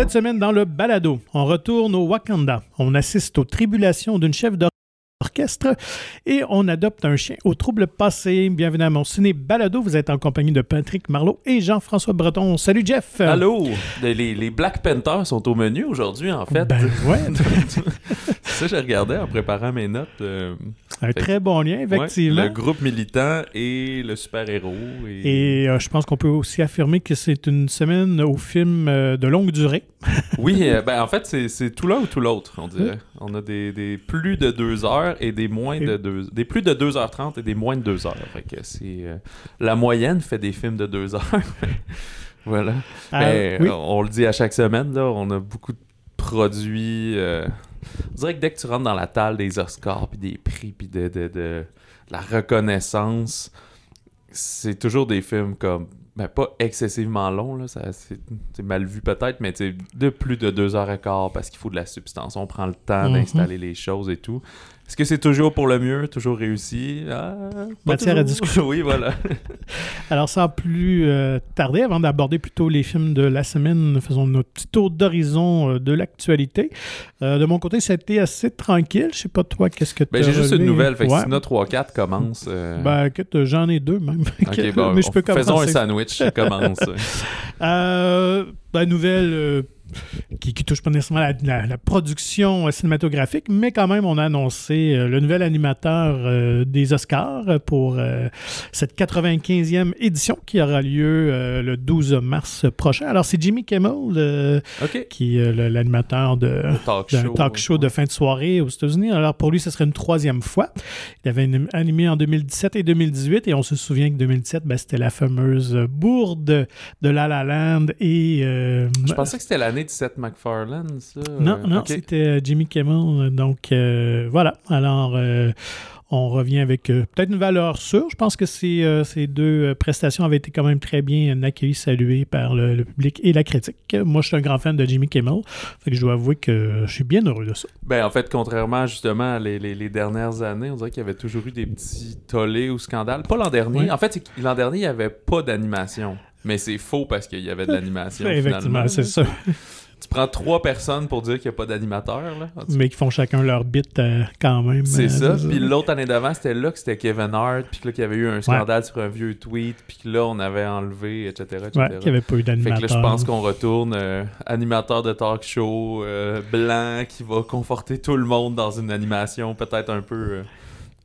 Cette semaine, dans le balado, on retourne au Wakanda. On assiste aux tribulations d'une chef d'orchestre et on adopte un chien au trouble passé. Bienvenue à mon ciné balado. Vous êtes en compagnie de Patrick Marlot et Jean-François Breton. Salut Jeff. Allô? Les, les Black Panthers sont au menu aujourd'hui, en fait. Ben ouais. Ça, je regardais en préparant mes notes. euh, un très bon lien, effectivement. ouais, le groupe militant et le super-héros. Et... Et euh, je pense qu'on peut aussi affirmer que c'est une semaine au film euh, de longue durée. Oui, euh, ben en fait, c'est- tout l'un ou tout l'autre, on dirait. On a des, des plus de 2 heures et des moins Et- de 2 Des plus de 2h30 et des moins de 2 heures. Fait que c'est... euh, la moyenne fait des films de 2 heures. voilà. Euh, Ben, oui. On le dit à chaque semaine, là, on a beaucoup de produits. euh, On dirait que dès que tu rentres dans la table des Oscars, puis des prix, puis de, de, de la reconnaissance, c'est toujours des films comme. Ben, pas excessivement longs, là, ça, c'est, c'est mal vu peut-être, mais de plus de deux heures et quart parce qu'il faut de la substance. On prend le temps Mhm. d'installer les choses et tout. Est-ce que c'est toujours pour le mieux, toujours réussi? Ah, Matière à discussion. oui, voilà. Alors, sans plus euh, tarder, avant d'aborder plutôt les films de la semaine, faisons notre petit tour d'horizon euh, de l'actualité. Euh, de mon côté, ça a été assez tranquille. Je sais pas toi, qu'est-ce que tu Ben, j'ai juste une nouvelle. Fait que ouais. si notre 3-4 commence. Ben, écoute, j'en ai deux même. Ok, bon, mais je peux on- faisons un sandwich, commence. Euh, ben, nouvelle qui, qui touche pas nécessairement la, la- la production euh, cinématographique, mais quand même, on a annoncé euh, le nouvel animateur euh, des Oscars pour euh, cette 95e édition qui aura lieu le 12 mars prochain. Alors, c'est Jimmy Kimmel qui est l'animateur de, Talk show. talk show de fin de soirée aux États-Unis. Alors pour lui, ce serait une troisième fois. Il avait anim- animé en 2017 et 2018 et on se souvient que 2017, ben, c'était la fameuse bourde de La La Land et... Je pensais que c'était l'année de Seth MacFarlane, ça? non, Euh, non, c'était euh, Jimmy Kimmel. Donc euh, voilà. Alors euh, on revient avec euh, peut-être une valeur sûre. Je pense que ces, euh, ces deux euh, prestations avaient été quand même très bien accueillies, saluées par le, le public et la critique. Moi, je suis un grand fan de Jimmy Kimmel. Fait que je dois avouer que je suis bien heureux de ça. Ben, en fait, contrairement justement à les, les- les dernières années, on dirait qu'il y avait toujours eu des petits tollés ou scandales. Pas l'an dernier. En fait, l'an dernier, il n'y avait pas d'animation. Mais c'est faux parce qu'il y avait de l'animation. Effectivement, finalement, c'est ça. Tu prends trois personnes pour dire qu'il n'y a pas d'animateur. là. Mais qui font chacun leur bit euh, quand même. C'est euh, ça. Puis l'autre année d'avant, c'était là que c'était Kevin Hart, puis là, qu'il y avait eu un scandale sur un vieux tweet, puis que là, on avait enlevé, etc. etc. Ouais, qu'il n'y avait pas eu Fait d'animateur. que là, je pense qu'on retourne euh, animateur de talk show euh, blanc qui va conforter tout le monde dans une animation peut-être un peu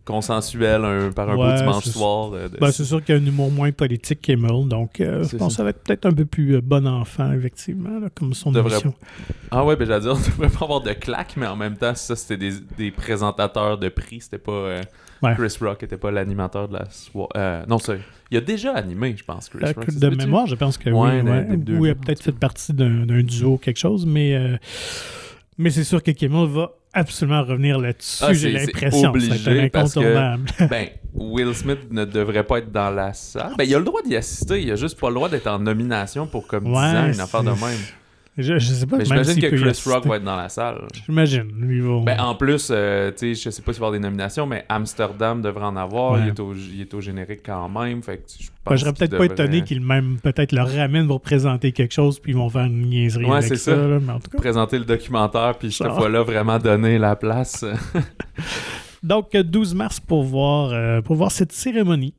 euh, consensuelle un- par un Ouais, beau dimanche soir. de- Ben, c'est sûr qu'il y a un humour moins politique qu'Emile, donc euh, je pense que ça. ça va être peut-être un peu plus euh, bon enfant, effectivement, là, comme son Devrait- émission. Ah ouais, ben j'allais dire, on devrait pas avoir de claques, mais en même temps, ça c'était des, des présentateurs de prix, c'était pas euh, Ouais. Chris Rock était pas l'animateur de la soirée. Euh, non, c'est il a déjà animé, je pense, Chris Euh, Rock. ça de mémoire, je pense que Ouais, oui. Ou il a peut-être fait partie d'un duo, quelque chose, mais, euh, mais c'est sûr que Kimmel va absolument revenir là-dessus, Ah, j'ai l'impression. C'est un parce que- incontournable. Ben, Will Smith ne devrait pas être dans la salle. Ben, il a le droit d'y assister, il a juste pas le droit d'être en nomination pour comme 10 Ouais, ans, une affaire de même. Je, je sais pas, Mais j'imagine que Chris. Rock va être dans la salle. J'imagine. Lui, va... Ben, en plus, euh, tu sais, je sais pas s'il va y avoir des nominations, mais Amsterdam devrait en avoir. Ouais. Il, est au, il est au générique quand même. Fait que je Ben, serais peut-être pas étonné qu'ils même peut-être le ramènent pour présenter quelque chose, puis ils vont faire une niaiserie Ouais, avec c'est ça. ça. là, mais en tout cas. présenter le documentaire, puis cette fois-là, vraiment donner la place. Donc, euh, 12 mars pour voir, euh, pour voir cette cérémonie.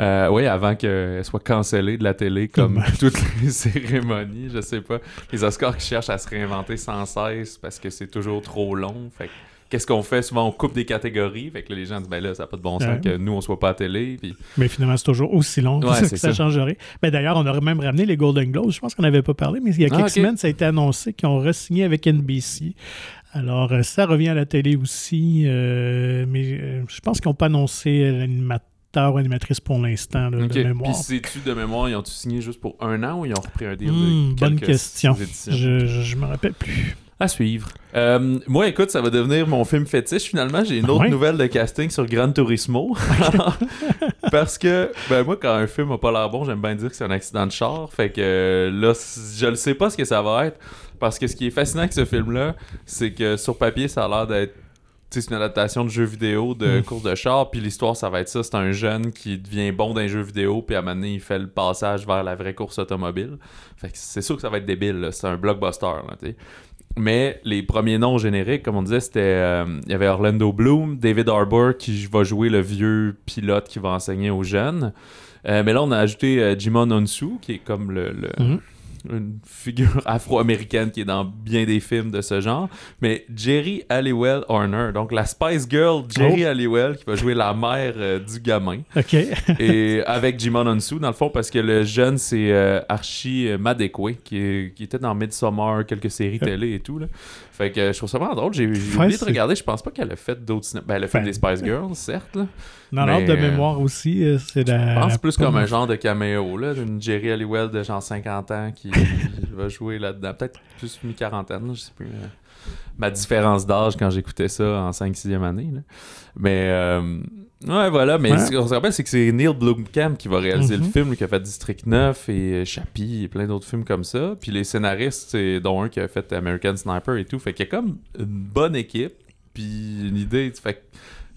Euh, oui, avant qu'elle soit cancellée de la télé, comme toutes les cérémonies, je sais pas. Les Oscars qui cherchent à se réinventer sans cesse parce que c'est toujours trop long. Fait que qu'est-ce qu'on fait? Souvent, on coupe des catégories. Fait que là, les gens disent, ben là, ça n'a pas de bon sens Ouais. que nous, on soit pas à télé. Puis... Mais finalement, c'est toujours aussi long. Ouais, ça, c'est ça ça. changerait. Ben, D'ailleurs, on aurait même ramené les Golden Globes. Je pense qu'on n'avait pas parlé, mais il y a Ah, quelques semaines, ça a été annoncé qu'ils ont re-signé avec NBC. Alors, euh, ça revient à la télé aussi. euh, mais euh, je pense qu'ils n'ont pas annoncé l'animateur ou animatrice pour l'instant, de mémoire. Puis sais-tu de mémoire, ils ont-tu signé juste pour un an ou ils ont repris un deal Hmm, de bonne quelques question. Je, je, je me rappelle plus. À suivre. Euh, moi, écoute, ça va devenir mon film fétiche. Finalement, j'ai une autre ouais? nouvelle de casting sur Gran Turismo. Parce que, ben moi, quand un film a pas l'air bon, j'aime bien dire que c'est un accident de char. Fait que là, je ne sais pas ce que ça va être. Parce que ce qui est fascinant avec ce film-là, c'est que sur papier, ça a l'air d'être c'est une adaptation de jeu vidéo de Mm. course de char, puis l'histoire, ça va être ça. C'est un jeune qui devient bon dans les jeux vidéo, puis à un moment donné, il fait le passage vers la vraie course automobile. Fait que c'est sûr que ça va être débile, là. C'est un blockbuster, là. Mais les premiers noms génériques, comme on disait, c'était. euh, Il y avait Orlando Bloom, David Harbour qui va jouer le vieux pilote qui va enseigner aux jeunes. Euh, mais là, on a ajouté euh, Jimon Onsu, qui est comme le, le- Mhm. Une figure afro-américaine qui est dans bien des films de ce genre. Mais Jerry Halliwell Horner, donc la Spice Girl Jerry Oh. Halliwell, qui va jouer la mère euh, du gamin. OK. Et avec Jimon Onsu, dans le fond, parce que le jeune, c'est euh, Archie Madekwe, qui, est- qui était dans Midsommar, quelques séries télé et tout. Là. Fait que je trouve ça vraiment drôle. J'ai Ouais, oublié de regarder. Je pense pas qu'elle a fait d'autres cinémas. Ben, elle a fait des Spice Girls, certes. Là. Dans l'ordre de euh, mémoire aussi, euh, c'est la. Je pense plus comme un genre de caméo, là, d'une Jerry Halliwell de genre 50 ans qui va jouer là-dedans. Peut-être plus mi-quarantaine, je sais plus. euh, ma différence d'âge quand j'écoutais ça en 5-6e année. là. Mais, euh, ouais, voilà. Mais Ouais. ce qu'on se rappelle, c'est que c'est Neil Blomkamp qui va réaliser Mhm. le film, lui, qui a fait District 9 et euh, Chappie et plein d'autres films comme ça. Puis les scénaristes, c'est dont un qui a fait American Sniper et tout. Fait qu'il y a comme une bonne équipe. Puis une idée. Fait que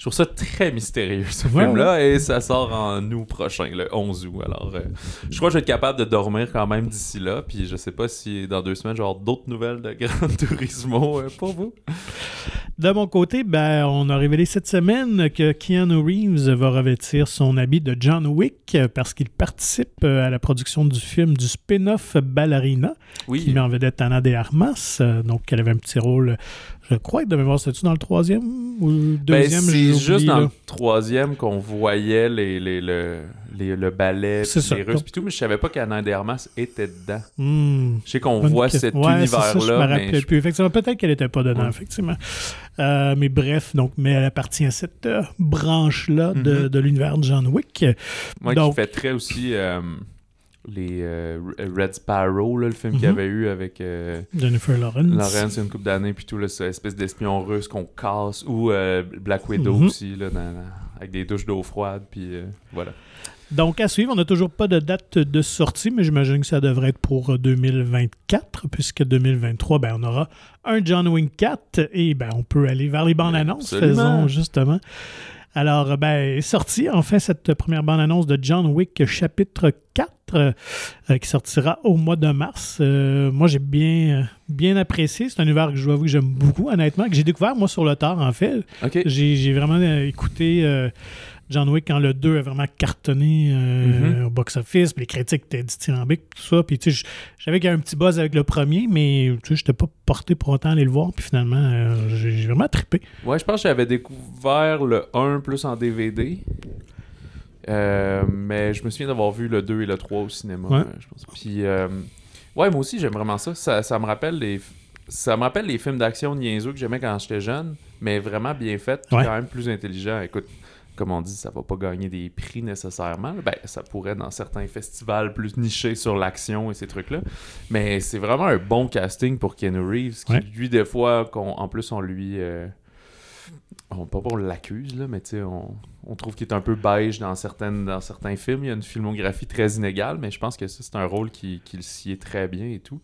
je trouve ça très mystérieux, ce Ouais, film-là. Et ça sort en août prochain, le 11 août. Alors, euh, je crois que je vais être capable de dormir quand même d'ici là. Puis je sais pas si dans deux semaines, je vais avoir d'autres nouvelles de Gran Turismo euh, pour vous. De mon côté, ben, on a révélé cette semaine que Keanu Reeves va revêtir son habit de John Wick euh, parce qu'il participe à la production du film du spin-off Ballerina, qui Oui. met en vedette Anna de Armas. donc, elle avait un petit rôle, je crois, de mémoire, c'était-tu dans le troisième ou le Ben, deuxième? c'est juste dans là? le troisième qu'on voyait les, les, le, les- le ballet, ça. les Russes, puis tout, mais je savais pas qu'Anna de Armas était dedans. Hmm. Je sais qu'on voit question. cet Ouais, ça, je me univers-là, mais plus. Effectivement, peut-être qu'elle n'était pas dedans, Ouais. effectivement. Euh, mais bref, donc, mais elle appartient à cette euh, branche-là de, Mhm. de l'univers de John Wick. moi Donc- qui fait très aussi euh, les euh, Red Sparrow, là, le film qu'il y Mhm. avait eu avec euh, Jennifer Lawrence. Lawrence une couple d'années, puis tout, là, cette espèce d'espion russe qu'on casse, ou euh, Black Widow Mhm. aussi, là, dans- avec des douches d'eau froide, puis voilà. Donc, à suivre, on n'a toujours pas de date de sortie, mais j'imagine que ça devrait être pour euh, 2024, puisque 2023, ben, on aura un John Wick 4 et ben, on peut aller vers les bandes annonces, faisons justement. Alors, ben, sortie enfin cette première bande-annonce de John Wick chapitre 4 euh, euh, qui sortira au mois de mars. Euh, moi, j'ai bien, bien apprécié. C'est un univers que je dois avouer que j'aime beaucoup, honnêtement, que j'ai découvert, moi, sur le tard, en fait. J'ai vraiment euh, écouté euh, John Wick quand le 2 a vraiment cartonné euh, Mhm. au box-office, puis les critiques étaient dithyrambiques, tout ça. Puis, tu sais, je je savais qu'il y un petit buzz avec le premier, mais tu sais, je n'étais pas porté pour autant aller le voir. Puis finalement, euh, j'ai j'ai vraiment trippé. Ouais, je pense que j'avais découvert le 1 plus en DVD. Euh, mais je me souviens d'avoir vu le 2 et le 3 au cinéma. Ouais. euh, je pense. Puis, euh, ouais, moi aussi, j'aime vraiment ça. ça. ça me rappelle les. Ça me rappelle les films d'action niaiseux que j'aimais quand j'étais jeune, mais vraiment bien fait, puis Ouais. quand même plus intelligent. Écoute, comme on dit, ça va pas gagner des prix nécessairement. Ben, ça pourrait dans certains festivals plus nichés sur l'action et ces trucs-là. Mais c'est vraiment un bon casting pour Keanu Reeves, qui Ouais. lui, des fois, qu'on- en plus, on lui. euh, on, pas on l'accuse, là, mais tu sais, on, on trouve qu'il est un peu beige dans, certaines, dans certains films. Il y a une filmographie très inégale, mais je pense que ça, c'est un rôle qui, qui très bien et tout.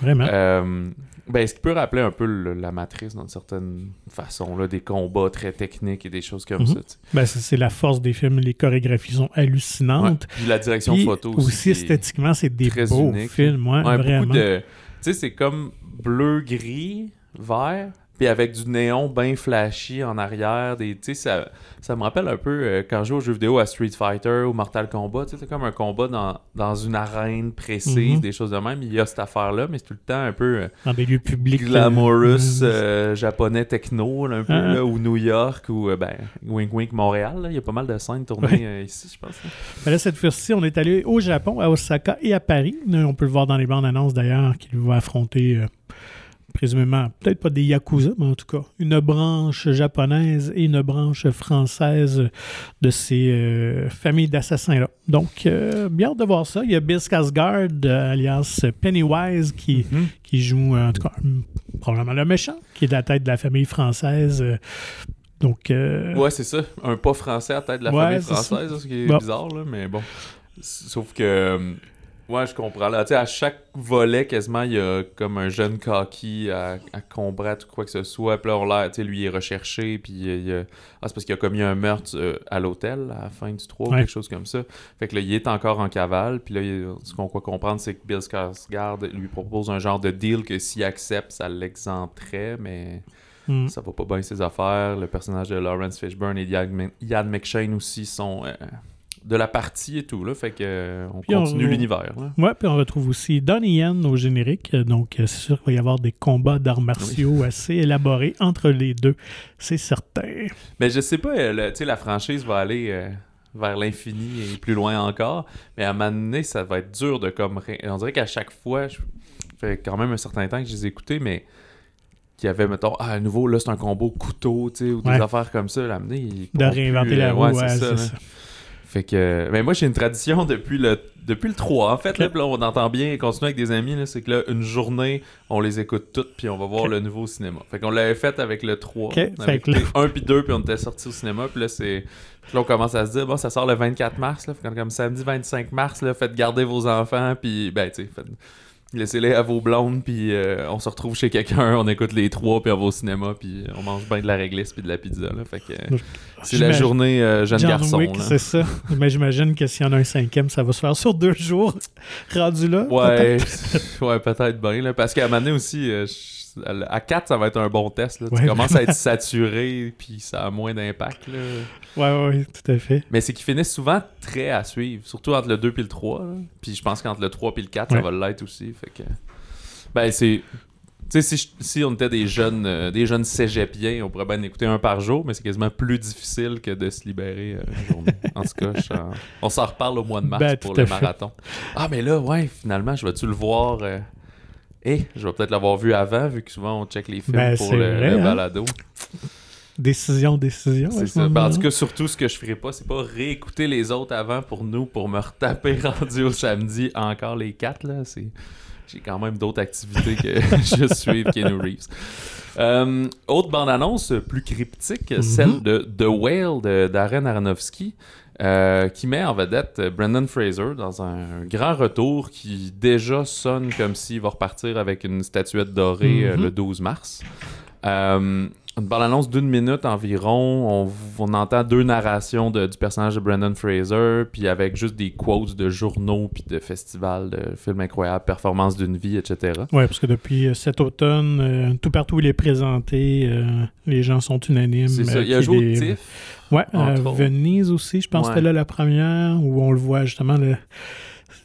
Vraiment? Euh, ben, ce qui peut rappeler un peu le- la matrice d'une certaine façon, là, des combats très techniques et des choses comme Mhm. ça. Ben, c'est c'est la force des films. Les chorégraphies sont Ouais. hallucinantes. Puis la direction Puis photo aussi. est- esthétiquement, c'est des très beaux unique. films. Ouais, vraiment. Tu sais, c'est comme bleu, gris, vert, puis avec du néon bien flashy en arrière. Des, ça, ça me rappelle un peu euh, quand je joue aux jeux vidéo à Street Fighter ou Mortal Kombat. C'est comme un combat dans, dans une arène précise, Mhm. des choses de même. Il y a cette affaire-là, mais c'est tout le temps un peu euh, Dans des lieux publics. glamorous, euh, euh, japonais techno, là, un peu, Ah. là, ou New York, ou euh, ben, Wink Wink Montréal. là. Il y a pas mal de scènes tournées Ouais. euh, ici, je pense. là. Ben là, cette fois-ci, on est allé au Japon, à Osaka et à Paris. On peut le voir dans les bandes annonces d'ailleurs qu'il va affronter, euh, présumément, peut-être pas des Yakuza, mais en tout cas, une branche japonaise et une branche française de ces euh, familles d'assassins-là. Donc, euh, bien hâte de voir ça. Il y a Bill Skarsgård, euh, alias Pennywise, qui, Mhm. qui joue, euh, en tout cas, probablement le méchant, qui est la tête de la famille française. donc, Ouais, c'est ça. Un pas français à la tête de la Ouais, famille française, ce qui est Bon. bizarre, là, mais bon. Sauf que. Ouais, je comprends. Là, à chaque volet, quasiment, il y a comme un jeune cocky à, à combattre ou quoi que ce soit. Puis là, on l'a, tu sais, lui, il est recherché. Puis il a- ah, c'est parce qu'il a commis un meurtre euh, à l'hôtel à la fin du 3 ou quelque chose comme ça. Fait que là, il est encore en cavale. Puis là, il- ce qu'on croit comprendre, c'est que Bill Skarsgård lui propose un genre de deal que s'il accepte, ça l'exenterait, mais Hmm. ça va pas bien ses affaires. Le personnage de Lawrence Fishburne et Ian Ian McShane aussi sont euh, de la partie et tout. Là, fait que euh, on Puis on- continue l'univers. Ouais, puis on retrouve aussi Donnie Yen au générique. Donc, euh, c'est sûr qu'il va y avoir des combats d'arts martiaux assez élaborés entre les deux. C'est certain. Mais je sais pas, euh, le- tu sais, la franchise va aller euh, vers l'infini et plus loin encore. Mais à un moment donné, ça va être dur de comme. On dirait qu'à chaque fois, je ça fait quand même un certain temps que je les ai écoutés, mais qu'il y avait, mettons, ah, à nouveau, là, c'est un combo couteau, tu sais, ou des Ouais. affaires comme ça. Ils De réinventer plus, la roue, ouais, ouais, c'est ça. Fait que. Mais moi, j'ai une tradition depuis le, depuis le 3. En fait, là, on entend bien continuer avec des amis. là, C'est que là, une journée, on les écoute toutes, puis on va voir le nouveau cinéma. Fait qu'on l'avait fait avec le 3. Ok, On fait avait que là- écouté un puis deux, puis on était sortis au cinéma. Puis là, c'est. puis là, on commence à se dire, bon, ça sort le 24 mars. Là, Fait comme samedi 25 mars, là, faites garder vos enfants, puis, ben, tu sais, faites- laissez-les à vos blondes, puis euh, on se retrouve chez quelqu'un, on écoute les trois, puis on va au cinéma, puis on mange bien de la réglisse, puis de la pizza. Là, fait que. euh, c'est la journée euh, jeune John garçon. Wick, là. c'est ça. Mais j'imagine que s'il y en a un cinquième, ça va se faire sur deux jours. Rendu là. Ouais, peut-être. ouais peut-être bien. Là, parce qu'à un moment donné aussi, euh, je- à 4, ça va être un bon test. Là. Ouais, tu commences à être saturé, puis ça a moins d'impact. là. Ouais, ouais, tout à fait. Mais c'est qu'ils finissent souvent très à suivre, surtout entre le 2 et le 3. là. Puis je pense qu'entre le 3 et le 4, Ouais. ça va l'être aussi. Fait que... Ben, c'est. Tu sais, si, on était des jeunes, euh, des jeunes cégepiens, on pourrait bien en écouter un par jour, mais c'est quasiment plus difficile que de se libérer euh, une journée. En tout cas, je- on s'en reparle au mois de mars Ben, pour le marathon. Ah, mais là, ouais, finalement, je vais-tu le voir. Euh, Eh, je vais peut-être l'avoir vu avant, vu que souvent on check les films Ben, pour le, vrai, le hein? balado. Décision, décision. à C'est ce ça. Ben, en tout cas, surtout, ce que je ferai pas, c'est pas réécouter les autres avant pour nous, pour me retaper rendu au samedi encore les quatre. Là. C'est... J'ai quand même d'autres activités que juste suivre Keanu Reeves. Euh, autre bande-annonce plus cryptique, Mhm. celle de The Whale de Darren Aronofsky, euh, qui met en vedette Brendan Fraser dans un grand retour qui déjà sonne comme s'il va repartir avec une statuette dorée euh, Mhm. le 12 mars. Euh, une bande-annonce d'une minute environ. On, on entend deux narrations de- du personnage de Brendan Fraser, puis avec juste des quotes de journaux, puis de festivals, de films incroyables, performances d'une vie, etc. Ouais, parce que depuis euh, cet automne, euh, tout partout où il est présenté, euh, les gens sont unanimes. C'est ça. euh, Il a joué au est- TIFF. Autres. Venise aussi, je pense que c'était là la première, où on le voit justement, le,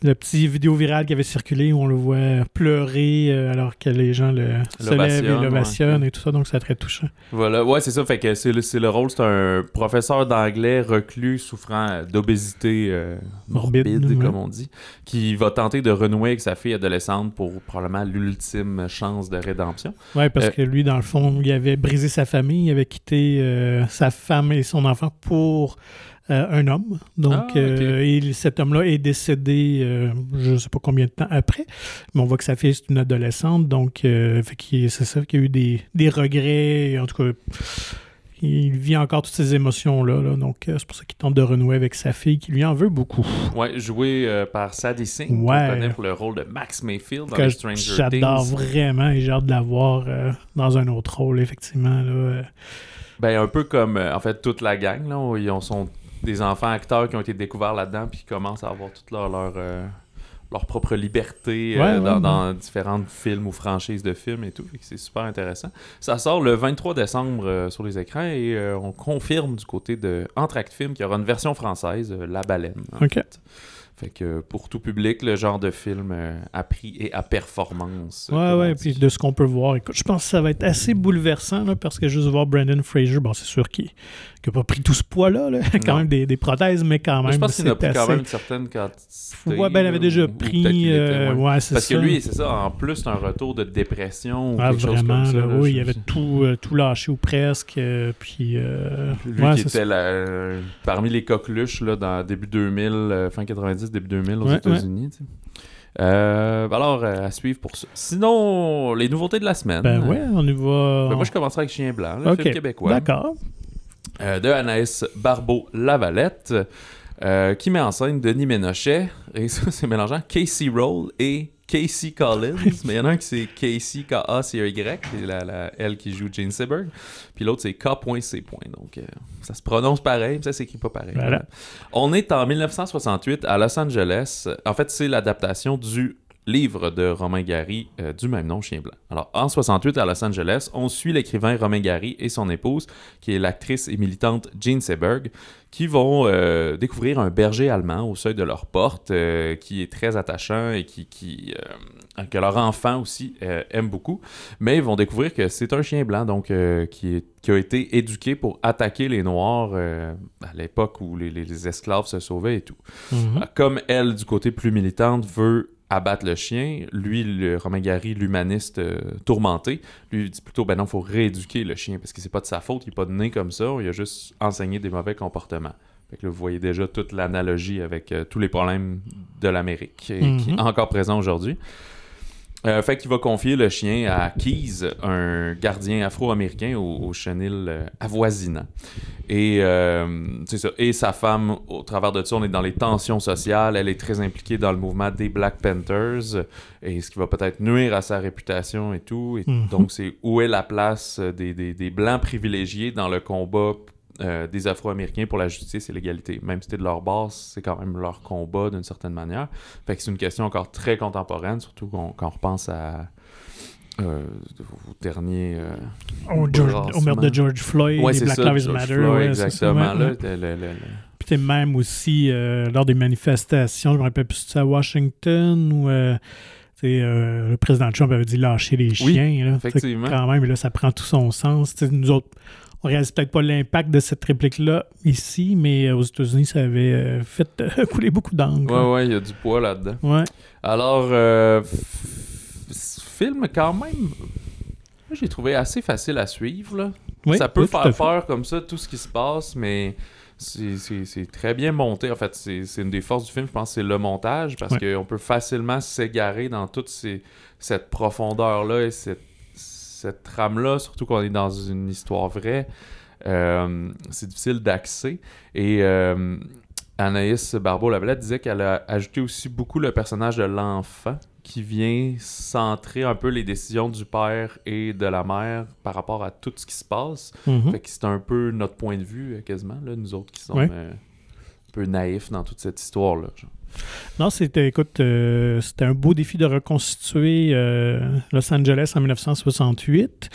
le petit vidéo viral qui avait circulé, où on le voit pleurer euh, alors que les gens le, se lèvent et L'ovationnent, l'ovationnent ouais. et tout ça, donc c'est très touchant. Voilà, ouais, c'est ça. Fait que c'est le, le rôle, c'est un professeur d'anglais reclus souffrant d'obésité euh, Morbide, morbide, ouais. comme on dit, qui va tenter de renouer avec sa fille adolescente pour probablement l'ultime chance de rédemption. Ouais, parce Euh, que lui, dans le fond, il avait brisé sa famille, il avait quitté sa femme et son enfant pour euh, un homme. Donc, Ah, euh, et cet homme-là est décédé, euh, je ne sais pas combien de temps après, mais on voit que sa fille, c'est une adolescente. Donc, c'est ça qu'il y a eu des, des regrets. et En tout cas, il vit encore toutes ces émotions-là. là. donc, c'est pour ça qu'il tente de renouer avec sa fille, qui lui en veut beaucoup. Ouais, joué euh, par Sadie Singh, Ouais. qu'on connaît pour le rôle de Max Mayfield dans Que les Stranger J'adore vraiment et j'ai hâte de la voir euh, dans un autre rôle, effectivement. Là, euh. Ben, un peu comme, en fait, toute la gang, là, ils ont- sont des enfants acteurs qui ont été découverts là-dedans, puis qui commencent à avoir toute leur, leur, euh, leur propre liberté euh, Ouais, dans, ouais. dans différents films ou franchises de films et tout. C'est super intéressant. Ça sort le 23 décembre euh, sur les écrans et on confirme du côté de Entracte Film qu'il y aura une version française, La Baleine. en OK. fait. Fait que pour tout public, le genre de film euh, à prix et à performance. euh, Ouais, ouais, puis de ce qu'on peut voir. Écoute, je pense que ça va être assez bouleversant, là, parce que juste voir Brandon Fraser, bon, c'est sûr qu'il n'a pas pris tout ce poids-là, là. quand Non. même des, des prothèses, mais quand même. Mais je pense qu'il a pris quand même une certaine quantité. Ouais, ben, il avait déjà pris. était, euh, ouais. ouais, c'est Parce ça. que lui, c'est ça, en plus, un retour de dépression ou Ah, quelque chose vraiment, comme ça. là, oui, il avait tout, euh, tout lâché ou presque. euh, puis, euh, Lui ouais, qui était la- parmi les coqueluches là, dans début 2000, euh, fin 90, début 2000 aux Ouais, États-Unis. Euh, alors, euh, à suivre pour ça. Sinon, les nouveautés de la semaine. Ben ouais, on y va. Ben, moi, je commencerai avec Chien Blanc, le film québécois. D'accord. euh, de Anaïs Barbeau-Lavalette. qui met en scène Denis Ménochet, et ça c'est mélangeant, Casey Roll et Casey Collins, mais il y en a un qui c'est Casey K-A-C-Y, c'est la, la, elle qui joue Jane Seberg, puis l'autre c'est K.C. Donc euh, ça se prononce pareil, mais ça s'écrit pas pareil. Voilà. On est en 1968 à Los Angeles. En fait, c'est l'adaptation du livre de Romain Gary euh, du même nom, Chien Blanc. Alors, en 68 à Los Angeles, on suit l'écrivain Romain Gary et son épouse, qui est l'actrice et militante Jean Seberg, qui vont euh, découvrir un berger allemand au seuil de leur porte, euh, qui est très attachant et qui, qui que leur enfant aussi aime beaucoup. Mais ils vont découvrir que c'est un chien blanc, donc qui, est- qui a été éduqué pour attaquer les Noirs à l'époque où les, les- les esclaves se sauvaient et tout. Mhm. Comme elle, du côté plus militante, veut abattre le chien, lui, le Romain Gary, l'humaniste euh, tourmenté, lui dit plutôt ben non, faut rééduquer le chien parce que c'est pas de sa faute, il est pas né comme ça, il a juste enseigné des mauvais comportements. Fait que là, vous voyez déjà toute l'analogie avec euh, tous les problèmes de l'Amérique et qui est encore présent aujourd'hui. Euh, fait qu'il va confier le chien à Keys, un gardien afro-américain au, au chenil euh, avoisinant. Et, euh, ça. Et sa femme, au travers de ça, on est dans les tensions sociales. Elle est très impliquée dans le mouvement des Black Panthers, et ce qui va peut-être nuire à sa réputation et tout. Et Mhm. Donc, c'est où est la place des, des- des Blancs privilégiés dans le combat euh, des Afro-Américains pour la justice et l'égalité. Même si c'était de leur base, c'est quand même leur combat d'une certaine manière. Fait que c'est une question encore très contemporaine, surtout quand on repense à... euh, au dernier euh, Au, George- au meurtre de George Floyd, Ouais, les Black ça, Lives George Matter. Floyd, ouais, exactement. là, le- le- le- Puis t'es même aussi, euh, lors des manifestations, je me rappelle plus à Washington ou euh, euh, le président Trump avait dit lâcher les Oui, chiens. là. Effectivement. Quand même, là, ça prend tout son sens. T'sais, nous autres, on réalise peut-être pas l'impact de cette réplique-là ici, mais euh, aux États-Unis, ça avait euh, fait euh, couler beaucoup d'encre. Ouais, ouais, il y a du poids là-dedans. Ouais. Alors, euh, film, quand même, j'ai trouvé assez facile à suivre. Là. Oui, ça peut oui, faire peur comme ça, tout ce qui se passe, mais c'est- très bien monté. En fait, c'est c'est une des forces du film, je pense, c'est le montage, parce Ouais. qu'on peut facilement s'égarer dans toute ces- cette profondeur-là et cette, cette trame-là, surtout qu'on est dans une histoire vraie. Euh, c'est difficile d'accès. Et euh, Anaïs Barbeau-Lavalette disait qu'elle a ajouté aussi beaucoup le personnage de l'enfant qui vient centrer un peu les décisions du père et de la mère par rapport à tout ce qui se passe. Fait que c'est un peu notre point de vue, euh, quasiment, là, nous autres qui sommes Ouais. euh, peu naïfs dans toute cette histoire-là. Non, c'était, écoute, euh, c'était un beau défi de reconstituer euh, Los Angeles en 1968.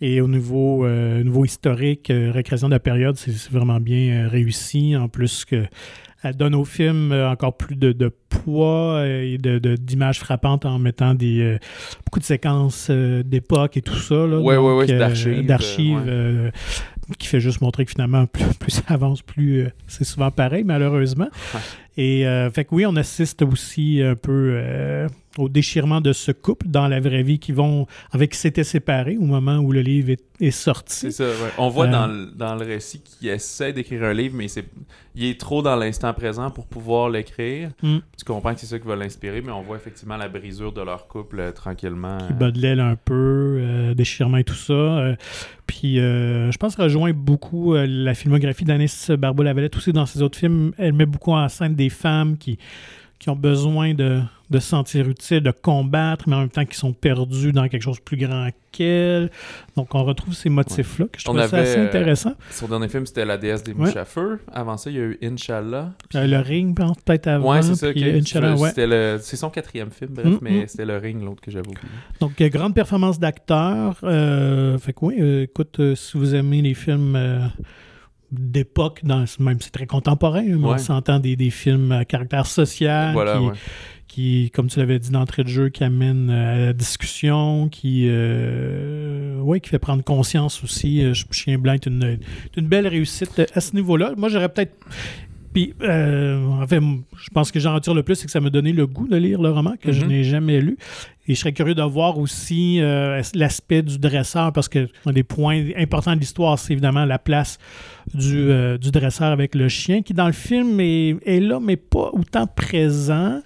Et au niveau, euh, niveau historique, récréation de la période, c'est, vraiment bien réussi. En plus que elle donne au film encore plus de, de poids et de, de- d'images frappantes en mettant des, beaucoup de séquences d'époque et tout ça. Ouais, c'est euh, d'archives, d'archives, qui fait juste montrer que finalement, plus, plus ça avance, plus euh, c'est souvent pareil, malheureusement. Et euh, fait que oui, on assiste aussi un peu euh, au déchirement de ce couple dans la vraie vie qui vont avec qui s'étaient séparés au moment où le livre est, est sorti. C'est ça, ouais. On voit Euh, dans, le, dans le récit qu'il essaie d'écrire un livre, mais c'est, il est trop dans l'instant présent pour pouvoir l'écrire. Mm. Tu comprends que c'est ça qui va l'inspirer, mais on voit effectivement la brisure de leur couple tranquillement. qui bat de l'aile un peu, déchirement et tout ça. Puis euh, je pense rejoint beaucoup euh, la filmographie d'Anis Barbeau-Lavalette aussi dans ses autres films. Elle met beaucoup en scène des femmes qui, qui ont besoin de, de se sentir utiles, de combattre, mais en même temps qui sont perdues dans quelque chose de plus grand qu'elles. Donc on retrouve ces motifs-là que je trouve ça assez euh, intéressant. Son dernier film, c'était La déesse des Ouais. mouches à feu. Avant ça, il y a eu Inch'Allah. Euh, le ring, peut-être avant. ouais, c'est ça. puis ok. Inch'Allah, ouais. C'était le- C'est son quatrième film, bref, Mm, mais c'était Le Ring, l'autre que j'avais oublié. Donc, euh, grande performance d'acteur. Euh, fait que oui, euh, écoute, euh, si vous aimez les films euh, d'époque, dans, même c'est très contemporain, mais on s'entend des, des films à caractère social voilà, qui, ouais. qui, comme tu l'avais dit d'entrée de jeu, qui amène euh, à la discussion, qui, euh, ouais, qui fait prendre conscience aussi. Euh, Chien Blanc est une, est une belle réussite à ce niveau-là. Moi, j'aurais peut-être. Puis, euh, en fait, je pense que j'en retire le plus, c'est que ça m'a donné le goût de lire le roman que je Mhm. n'ai jamais lu. Et je serais curieux de voir aussi euh, l'aspect du dresseur, parce que un des points importants de l'histoire, c'est évidemment la place du, euh, du dresseur avec le chien, qui dans le film est, est là, mais pas autant présent.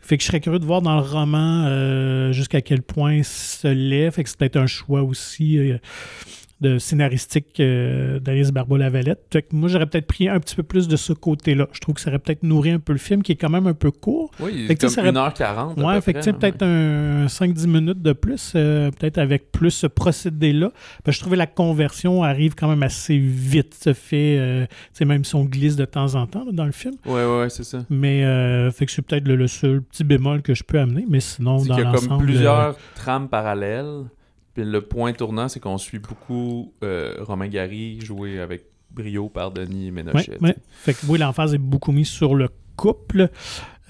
Fait que je serais curieux de voir dans le roman euh, jusqu'à quel point ce l'est. Fait que c'est peut-être un choix aussi de scénaristique euh, d'Alice Barbeau-Lavalette. Moi, j'aurais peut-être pris un petit peu plus de ce côté-là. Je trouve que ça aurait peut-être nourri un peu le film, qui est quand même un peu court. Oui, Fait comme ça aurait- 1h40. à Ouais, peu près, peut-être un 5-10 minutes de plus, euh, peut-être avec plus ce procédé-là. Je trouvais la conversion arrive quand même assez vite, se fait, euh, même si on glisse de temps en temps là, dans le film. Ouais, ouais, ouais, c'est ça. Mais, euh, fait que c'est peut-être le, le seul petit bémol que je peux amener, mais sinon, dans qu'il y a comme l'ensemble... euh, plusieurs trames parallèles. Puis le point tournant, c'est qu'on suit beaucoup euh, Romain Gary joué avec brio par Denis Ménochet. ouais. Fait que oui, l'emphase est beaucoup mise sur le couple,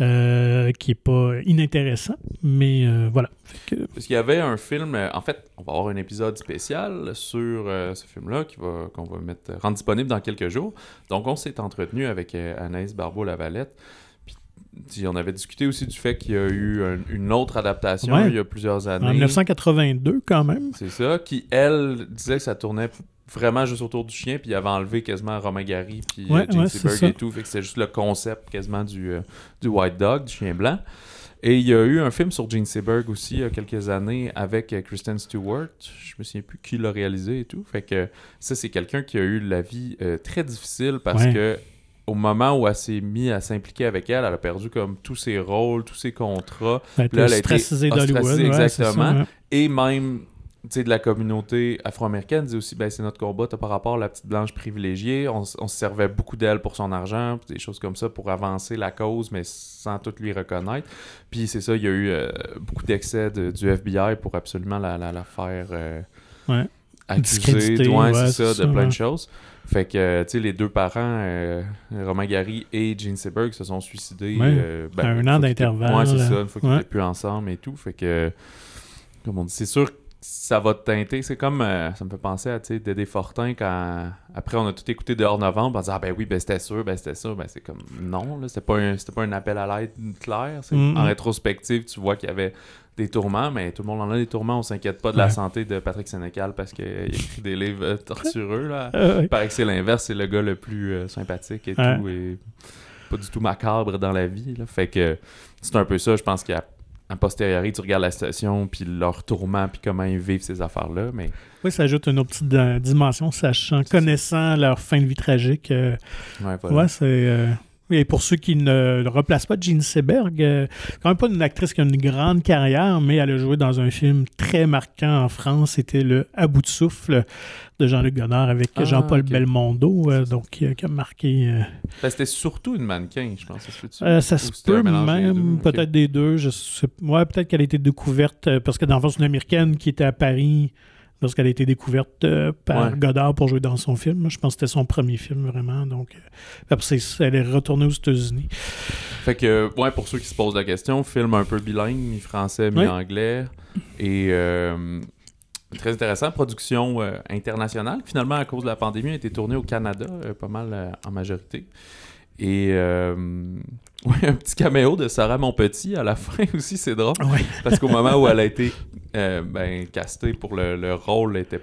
euh, qui est pas inintéressant, mais euh, voilà. Que, Parce qu'il y avait un film, en fait, on va avoir un épisode spécial sur euh, ce film-là qui va, qu'on va mettre, rendre disponible dans quelques jours. Donc, on s'est entretenu avec Anaïs Barbeau-Lavalette. Puis, tu- on avait discuté aussi du fait qu'il y a eu un- une autre adaptation Ouais. il y a plusieurs années. en 1982, quand même. C'est ça, qui, elle, disait que ça tournait vraiment juste autour du chien, puis il avait enlevé quasiment Romain Gary, puis Ouais, euh, Gene ouais, ça. et tout, fait que c'était juste le concept quasiment du, euh, du White Dog, du chien blanc. Et il y a eu un film sur Gene Seberg aussi, il y a quelques années, avec euh, Kristen Stewart, je me souviens plus qui l'a réalisé et tout, fait que ça, c'est quelqu'un qui a eu la vie euh, très difficile, parce Ouais. que au moment où elle s'est mise à s'impliquer avec elle, elle a perdu comme tous ses rôles, tous ses contrats, Elle Là, elle a été ostracisée d'Hollywood. ostracisée, ouais, ça, exactement. et même tu sais, de la communauté afro-américaine dit aussi ben c'est notre combat par rapport à la petite blanche privilégiée on, se servait beaucoup d'elle pour son argent des choses comme ça pour avancer la cause mais sans tout lui reconnaître puis c'est ça il y a eu euh, beaucoup d'excès de- du FBI pour absolument la, la, la faire euh, Ouais. accuser ouais, c'est ça, ça, de plein ouais. de choses fait que euh, tu sais les deux parents euh, Romain Gary et Gene Seberg se sont suicidés Ouais. euh, ben, À un an d'intervalle, ouais c'est ça une fois qu'ils Ouais. étaient plus ensemble et tout fait que comme on dit, c'est sûr que ça va te teinter. C'est comme, euh, ça me fait penser à, tu sais, Dédé Fortin, quand, après, on a tout écouté dehors novembre, on dit, ah ben oui, ben c'était sûr, ben c'était sûr, ben c'est comme, non, là, c'était pas un, c'était pas un appel à l'aide clair. Mhm. En rétrospective, tu vois qu'il y avait des tourments, mais tout le monde en a des tourments, on s'inquiète pas de la Ouais. santé de Patrick Sénécal parce qu'il écrit des livres euh, tortureux, là. Ouais. Il paraît que c'est l'inverse, c'est le gars le plus euh, sympathique et Ouais. tout, et pas du tout macabre dans la vie. Là. Fait que c'est un peu ça, je pense qu'à a posteriori, tu regardes la situation, puis leur tourment, puis comment ils vivent ces affaires-là, mais Oui, ça ajoute une autre petite euh, dimension, sachant, connaissant leur fin de vie tragique. euh, ouais, voilà. Ouais, c'est. euh, Et pour ceux qui ne le replacent pas, Jean Seberg, euh, quand même pas une actrice qui a une grande carrière, mais elle a joué dans un film très marquant en France. C'était le À bout de souffle de Jean-Luc Godard avec Ah, Jean-Paul. Belmondo, euh, donc qui, a- qui a marqué. euh, Ben, c'était surtout une mannequin, je pense. Ça se euh, ça peut même, peut-être des deux. Je sais, ouais, peut-être qu'elle a été découverte parce que dans le fond, c'est une américaine qui était à Paris lorsqu'elle a été découverte euh, par Ouais. Godard pour jouer dans son film. Je pense que c'était son premier film vraiment. Donc, euh, après, elle est retournée aux États-Unis. Fait que, ouais, pour ceux qui se posent la question, film un peu bilingue, mi-français, mi-anglais. Et euh, très intéressant, production euh, internationale. Finalement, à cause de la pandémie, a été tournée au Canada, euh, pas mal euh, en majorité. Et euh, ouais, un petit caméo de Sarah Monpetit à la fin aussi, c'est drôle. Ouais. Parce qu'au moment où elle a été euh, ben, castée pour le, le rôle, elle était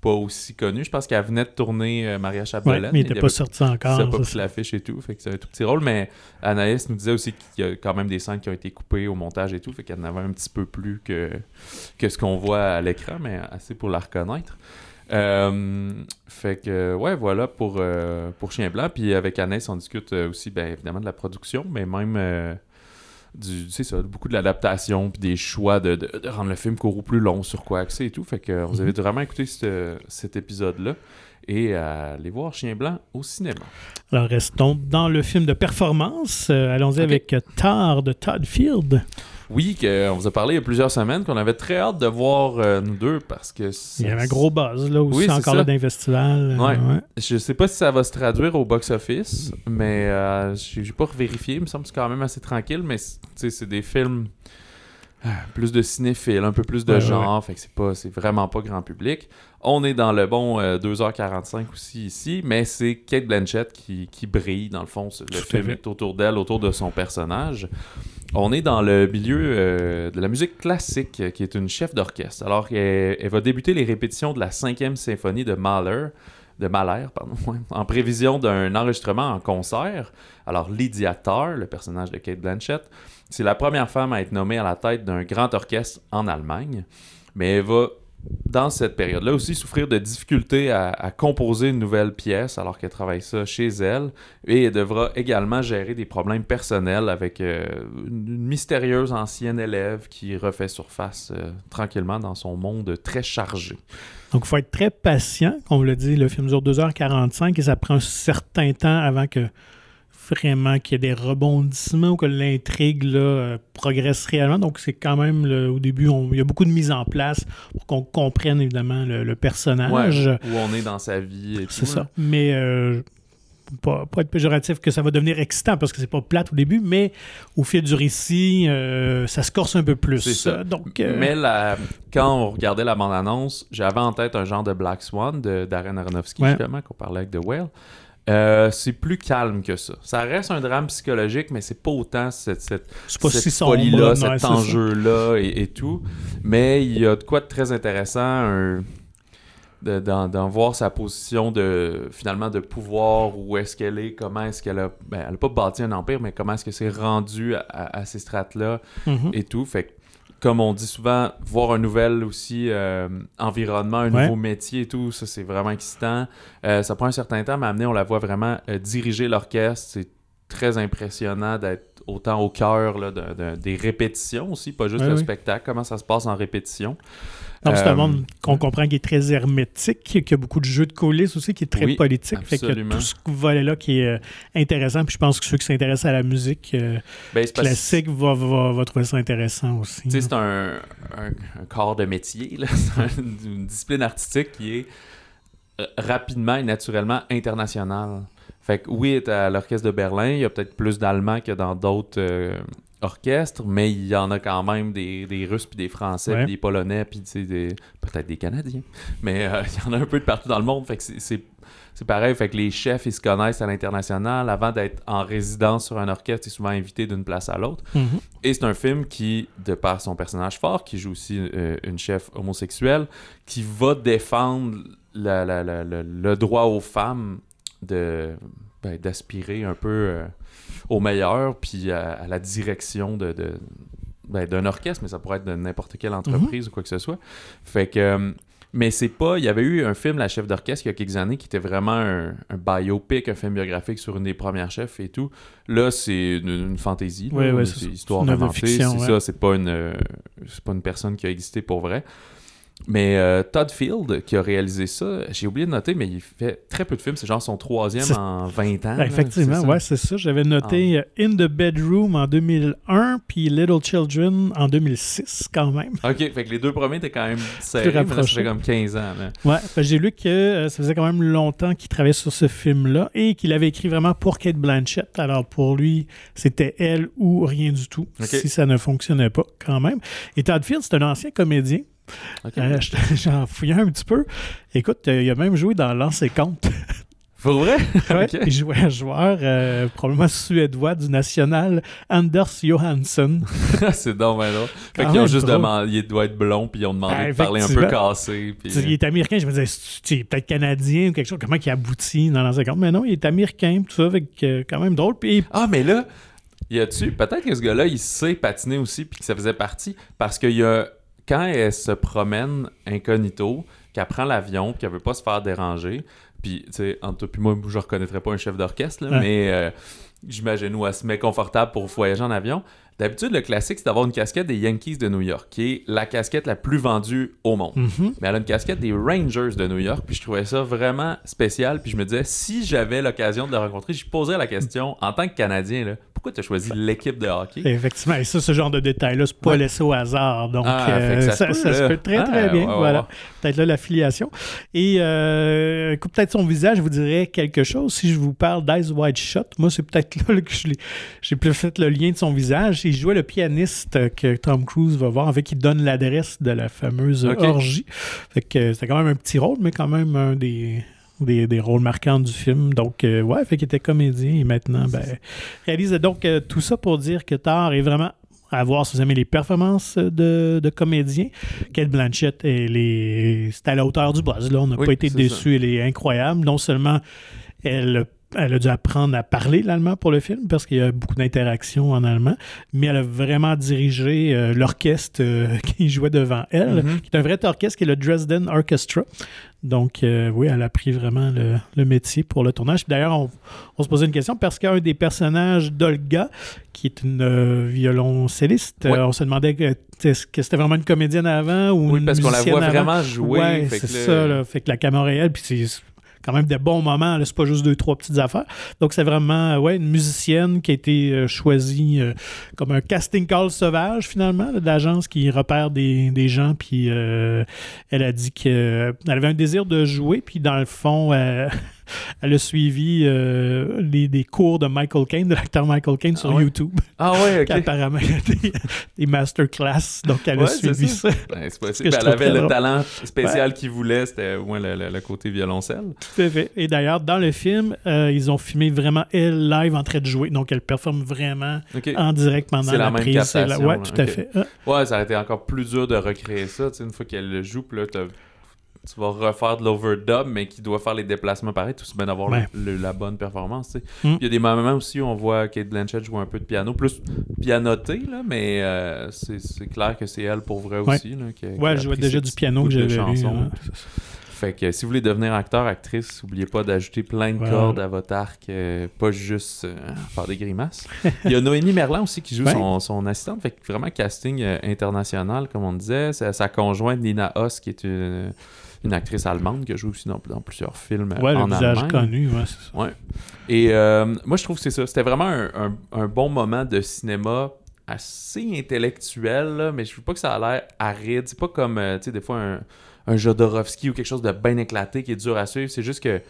pas aussi connue. Je pense qu'elle venait de tourner euh, Maria Ouais, Chapdelaine. mais il n'était pas sorti encore. ça pas pris l'affiche et tout, fait que c'est un tout petit rôle, mais Anaïs nous disait aussi qu'il y a quand même des scènes qui ont été coupées au montage et tout, fait qu'elle en avait un petit peu plus que, que ce qu'on voit à l'écran, mais assez pour la reconnaître. Euh, fait que, ouais, voilà pour, euh, pour Chien Blanc. Puis avec Anaïs, on discute euh, aussi, bien évidemment, de la production, mais même euh, du, c'est ça, beaucoup de l'adaptation, puis des choix de, de- de rendre le film court ou plus long, sur quoi axer et tout. Fait que vous avez vraiment écouté ce- cet épisode-là et à aller voir Chien Blanc au cinéma. Alors, restons dans le film de performance. Euh, Allons-y avec euh, Tar de Todd Field. Oui, que, on vous a parlé il y a plusieurs semaines qu'on avait très hâte de voir euh, nous deux parce que Il y avait un gros buzz là aussi, Oui, c'est encore ça. là d'un festival. Ouais. Euh, Je sais pas si ça va se traduire au box-office, mais euh, j'ai pas vérifié. Il me semble que c'est quand même assez tranquille, mais c'est- des films plus de cinéphiles, un peu plus de Ouais, genre, fait que c'est pas c'est vraiment pas grand public. On est dans le bon euh, 2h45 aussi ici, mais c'est Kate Blanchett qui, qui brille dans le fond. Le Tout film est autour d'elle, autour de son personnage. On est dans le milieu euh, de la musique classique, euh, qui est une chef d'orchestre. Alors, elle, elle va débuter les répétitions de la cinquième symphonie de Mahler, de Mahler, pardon, en prévision d'un enregistrement en concert. Alors, Lydia Tarr, le personnage de Kate Blanchett, c'est la première femme à être nommée à la tête d'un grand orchestre en Allemagne, mais elle va dans cette période-là aussi souffrir de difficultés à, composer une nouvelle pièce alors qu'elle travaille ça chez elle et elle devra également gérer des problèmes personnels avec euh, une mystérieuse ancienne élève qui refait surface euh, tranquillement dans son monde très chargé. Donc, il faut être très patient. Comme vous l'a dit, le film dure 2h45 et ça prend un certain temps avant que vraiment qu'il y ait des rebondissements ou que l'intrigue là, euh, progresse réellement. Donc, c'est quand même, le- au début, on- il y a beaucoup de mise en place pour qu'on comprenne évidemment le, le personnage. Ouais, où on est dans sa vie et C'est tout, ça. là. Mais euh, pas, pas être péjoratif que ça va devenir excitant parce que c'est pas plate au début, mais au fil du récit, euh, ça se corse un peu plus. C'est ça. Donc, euh, Mais la- quand on regardait la bande-annonce, j'avais en tête un genre de Black Swan de Darren Aronofsky, Ouais. justement, qu'on parlait avec The Whale. Euh, c'est plus calme que ça. Ça reste un drame psychologique, mais c'est pas autant cette, cette, pas cette si sombre. folie-là, ouais, cet enjeu-là et, et tout. Mais il y a de quoi de très intéressant un- d'en voir sa position de finalement de pouvoir, où est-ce qu'elle est, comment est-ce qu'elle a... Ben, elle a pas bâti un empire, mais comment est-ce que c'est rendu à, à- à ces strates-là Mhm. et tout. Fait que, comme on dit souvent, voir un nouvel aussi euh, environnement, un Ouais. nouveau métier et tout, ça c'est vraiment excitant. Euh, ça prend un certain temps, mais amener, on la voit vraiment euh, diriger l'orchestre. C'est très impressionnant d'être autant au cœur des répétitions aussi, pas juste Ouais, le oui. spectacle, comment ça se passe en répétition? Donc, c'est un Euh, monde qu'on comprend qui est très hermétique, qui a beaucoup de jeux de coulisses aussi, qui est très Oui, politique. Fait que absolument. tout ce volet-là qui est euh, intéressant. Puis je pense que ceux qui s'intéressent à la musique euh, Ben, classique vont va, va trouver ça intéressant aussi. Tu sais, c'est un, un, un corps de métier, là. une discipline artistique qui est rapidement et naturellement internationale. Fait que oui, à l'orchestre de Berlin, il y a peut-être plus d'Allemands que dans d'autres euh, orchestres, mais il y en a quand même des, des Russes, puis des Français, Ouais. puis des Polonais, puis des- peut-être des Canadiens. Mais euh, il y en a un peu de partout dans le monde, fait que c'est- pareil, fait que les chefs, ils se connaissent à l'international. Avant d'être en résidence sur un orchestre, ils sont souvent invités d'une place à l'autre. Mhm. Et c'est un film qui, de par son personnage fort, qui joue aussi euh, une chef homosexuelle, qui va défendre la- la- la- la- le droit aux femmes de ben, d'aspirer un peu euh, au meilleur, puis à, à la direction de, de- ben, d'un orchestre, mais ça pourrait être de n'importe quelle entreprise ou quoi que ce soit. Fait que... euh, mais c'est pas. Il y avait eu un film, La chef d'orchestre, il y a quelques années, qui était vraiment un, un biopic, un film biographique sur une des premières chefs et tout. Là, c'est une, une fantaisie. là. Ouais, ouais, c'est histoire une de inventée. C'est ouais. ça, c'est pas une. euh, c'est pas une personne qui a existé pour vrai. Mais euh, Todd Field, qui a réalisé ça, j'ai oublié de noter, mais il fait très peu de films. C'est genre son troisième en 20 ans. Ben, là, effectivement, ça? ouais, c'est ça. J'avais noté euh, In the Bedroom en 2001, puis Little Children en 2006, quand même. Ok, fait que les deux premiers étaient quand même serrés. mais là, ça rapprochés. fait comme 15 ans. là. Ouais, j'ai lu que euh, ça faisait quand même longtemps qu'il travaillait sur ce film-là et qu'il avait écrit vraiment pour Kate Blanchett. Alors pour lui, c'était elle ou rien du tout, si ça ne fonctionnait pas quand même. Et Todd Field, c'est un ancien comédien. Euh, je- J'en fouillais un petit peu. Écoute, euh, il a même joué dans Lance et Compte. Pour vrai? Ouais. Il jouait un joueur euh, probablement suédois du national, Anders Johansson. c'est donc ben. Fait qu'ils ont juste demandé, il doit être blond, puis ils ont demandé Ah, de parler un peu cassé. Puis... Il est américain, je me disais, c'est peut-être canadien ou quelque chose, comment il aboutit dans Lance et Compte? Mais non, il est américain, tout ça, avec euh, quand même drôle. Puis Ah, mais là, y a-tu. Peut-être que ce gars-là, il sait patiner aussi, puis que ça faisait partie. Parce qu'il y a. Quand elle se promène incognito, qu'elle prend l'avion, puis qu'elle veut pas se faire déranger, puis, tu sais, entre puis moi, je reconnaîtrais pas un chef d'orchestre, là, Ouais. mais euh, j'imagine où elle se met confortable pour voyager en avion. D'habitude, le classique, c'est d'avoir une casquette des Yankees de New York, qui est la casquette la plus vendue au monde. mhm. Mais elle a une casquette des Rangers de New York, puis je trouvais ça vraiment spécial. Puis je me disais, si j'avais l'occasion de le rencontrer, je poserais la question, en tant que Canadien, là, pourquoi tu as choisi l'équipe de hockey? Effectivement, et ça, ce genre de détails-là, c'est pas Ouais. laissé au hasard. Donc, Ah, euh, ça se ça, peut, ça se là. peut très, Ah, très bien. ouais, voilà. ouais. Peut-être là l'affiliation. Et euh, écoute, peut-être son visage vous dirait quelque chose. Si je vous parle d'Eyes Wide Shut, moi, c'est peut-être là, là que je l'ai- j'ai plus fait le lien de son visage. Il jouait le pianiste que Tom Cruise va voir, fait, qui donne l'adresse de la fameuse orgie. Fait que euh, c'était quand même un petit rôle, mais quand même un des. Des, des rôles marquants du film. Donc, euh, ouais, fait qu'il était comédien et maintenant, ben, réalise donc euh, tout ça pour dire que Thor est vraiment à voir si vous aimez les performances de, de comédiens. Kate Blanchett, elle est, c'est à la hauteur du buzz. Là. On n'a Oui, pas été déçus. Elle est incroyable. Non seulement elle elle a dû apprendre à parler l'allemand pour le film parce qu'il y a beaucoup d'interactions en allemand, mais elle a vraiment dirigé euh, l'orchestre euh, qui jouait devant elle, Mhm. qui est un vrai orchestre qui est le Dresden Orchestra. Donc, euh, oui, elle a pris vraiment le, le métier pour le tournage. D'ailleurs, on, on se posait une question parce qu'un des personnages d'Olga, qui est une violoncelliste, Ouais. on se demandait est-ce que c'était vraiment une comédienne avant ou Oui, une parce qu'on la voit avant? vraiment jouer. Ouais, c'est ça. Là. Fait que la caméra est elle, puis c'est quand même des bons moments. C'est pas juste deux, trois petites affaires. Donc, c'est vraiment euh, ouais, une musicienne qui a été euh, choisie euh, comme un casting call sauvage, finalement, d'agence qui repère des, des gens. Puis elle a dit qu'elle avait un désir de jouer. Puis dans le fond, elle a suivi euh, les, des cours de Michael Caine, de l'acteur Michael Caine sur Ah ouais? YouTube. Ah ouais, ok. apparemment il y a des, des masterclass. Donc, elle a Ouais, suivi ça. ça. Ben, c'est possible. Elle avait le drôle. talent spécial qu'il voulait, c'était au moins le, le- le côté violoncelle. Tout à fait. Et d'ailleurs, dans le film, euh, ils ont filmé vraiment elle live en train de jouer. Donc, elle performe vraiment en direct pendant la la, même prise. C'est la- Ouais, là, tout à fait. Ah, Ouais, ça aurait été encore plus dur de recréer ça. Tu sais, une fois qu'elle le joue, puis là, tu vas refaire de l'overdub, mais qui doit faire les déplacements pareil, tout se bien d'avoir Ouais. la bonne performance. Mm. Puis Il y a des moments aussi où on voit Kate Blanchett jouer un peu de piano, plus pianoté, là, mais euh, c'est clair que c'est elle pour vrai Ouais. aussi. Là, qui Ouais, elle jouait déjà du piano que j'avais vu. hein. Fait que si vous voulez devenir acteur, actrice, n'oubliez pas d'ajouter plein de cordes à votre arc, euh, pas juste euh, faire des grimaces. Il y a Noémie Merlan aussi qui joue Ouais. son, son assistante, fait que vraiment casting euh, international, comme on disait. C'est sa conjointe Nina Hoss, qui est une, une actrice allemande qui joue aussi dans, dans plusieurs films euh, Ouais, le en visage Allemagne. connu. Ouais, c'est ça. Ouais. Et euh, moi, je trouve que c'est ça. C'était vraiment un, un- un bon moment de cinéma assez intellectuel, là, mais je veux pas que ça a l'air aride. C'est pas comme, euh, tu sais, des fois, un, un Jodorowsky ou quelque chose de bien éclaté qui est dur à suivre. C'est juste que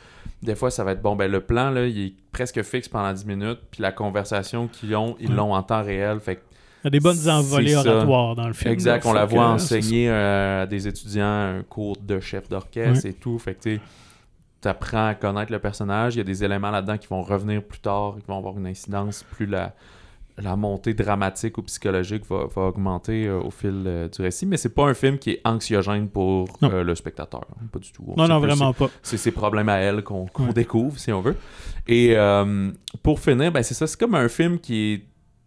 des fois, ça va être bon. Ben, le plan, là, il est presque fixe pendant 10 minutes, puis la conversation qu'ils ont, ils l'ont en temps réel. Fait que Il y a des bonnes envolées oratoires dans le film. Exact, on la voit enseigner euh, à des étudiants un cours de chef d'orchestre et tout. Fait que tu apprends à connaître le personnage. Il y a des éléments là-dedans qui vont revenir plus tard, qui vont avoir une incidence. Plus la, la montée dramatique ou psychologique va, va augmenter euh, au fil euh, du récit. Mais c'est pas un film qui est anxiogène pour euh, le spectateur. Pas du tout. On Non, non, vraiment pas. c'est ses problèmes à elle qu'on Ouais. découvre, si on veut. Et pour finir, ben c'est ça, c'est comme un film qui est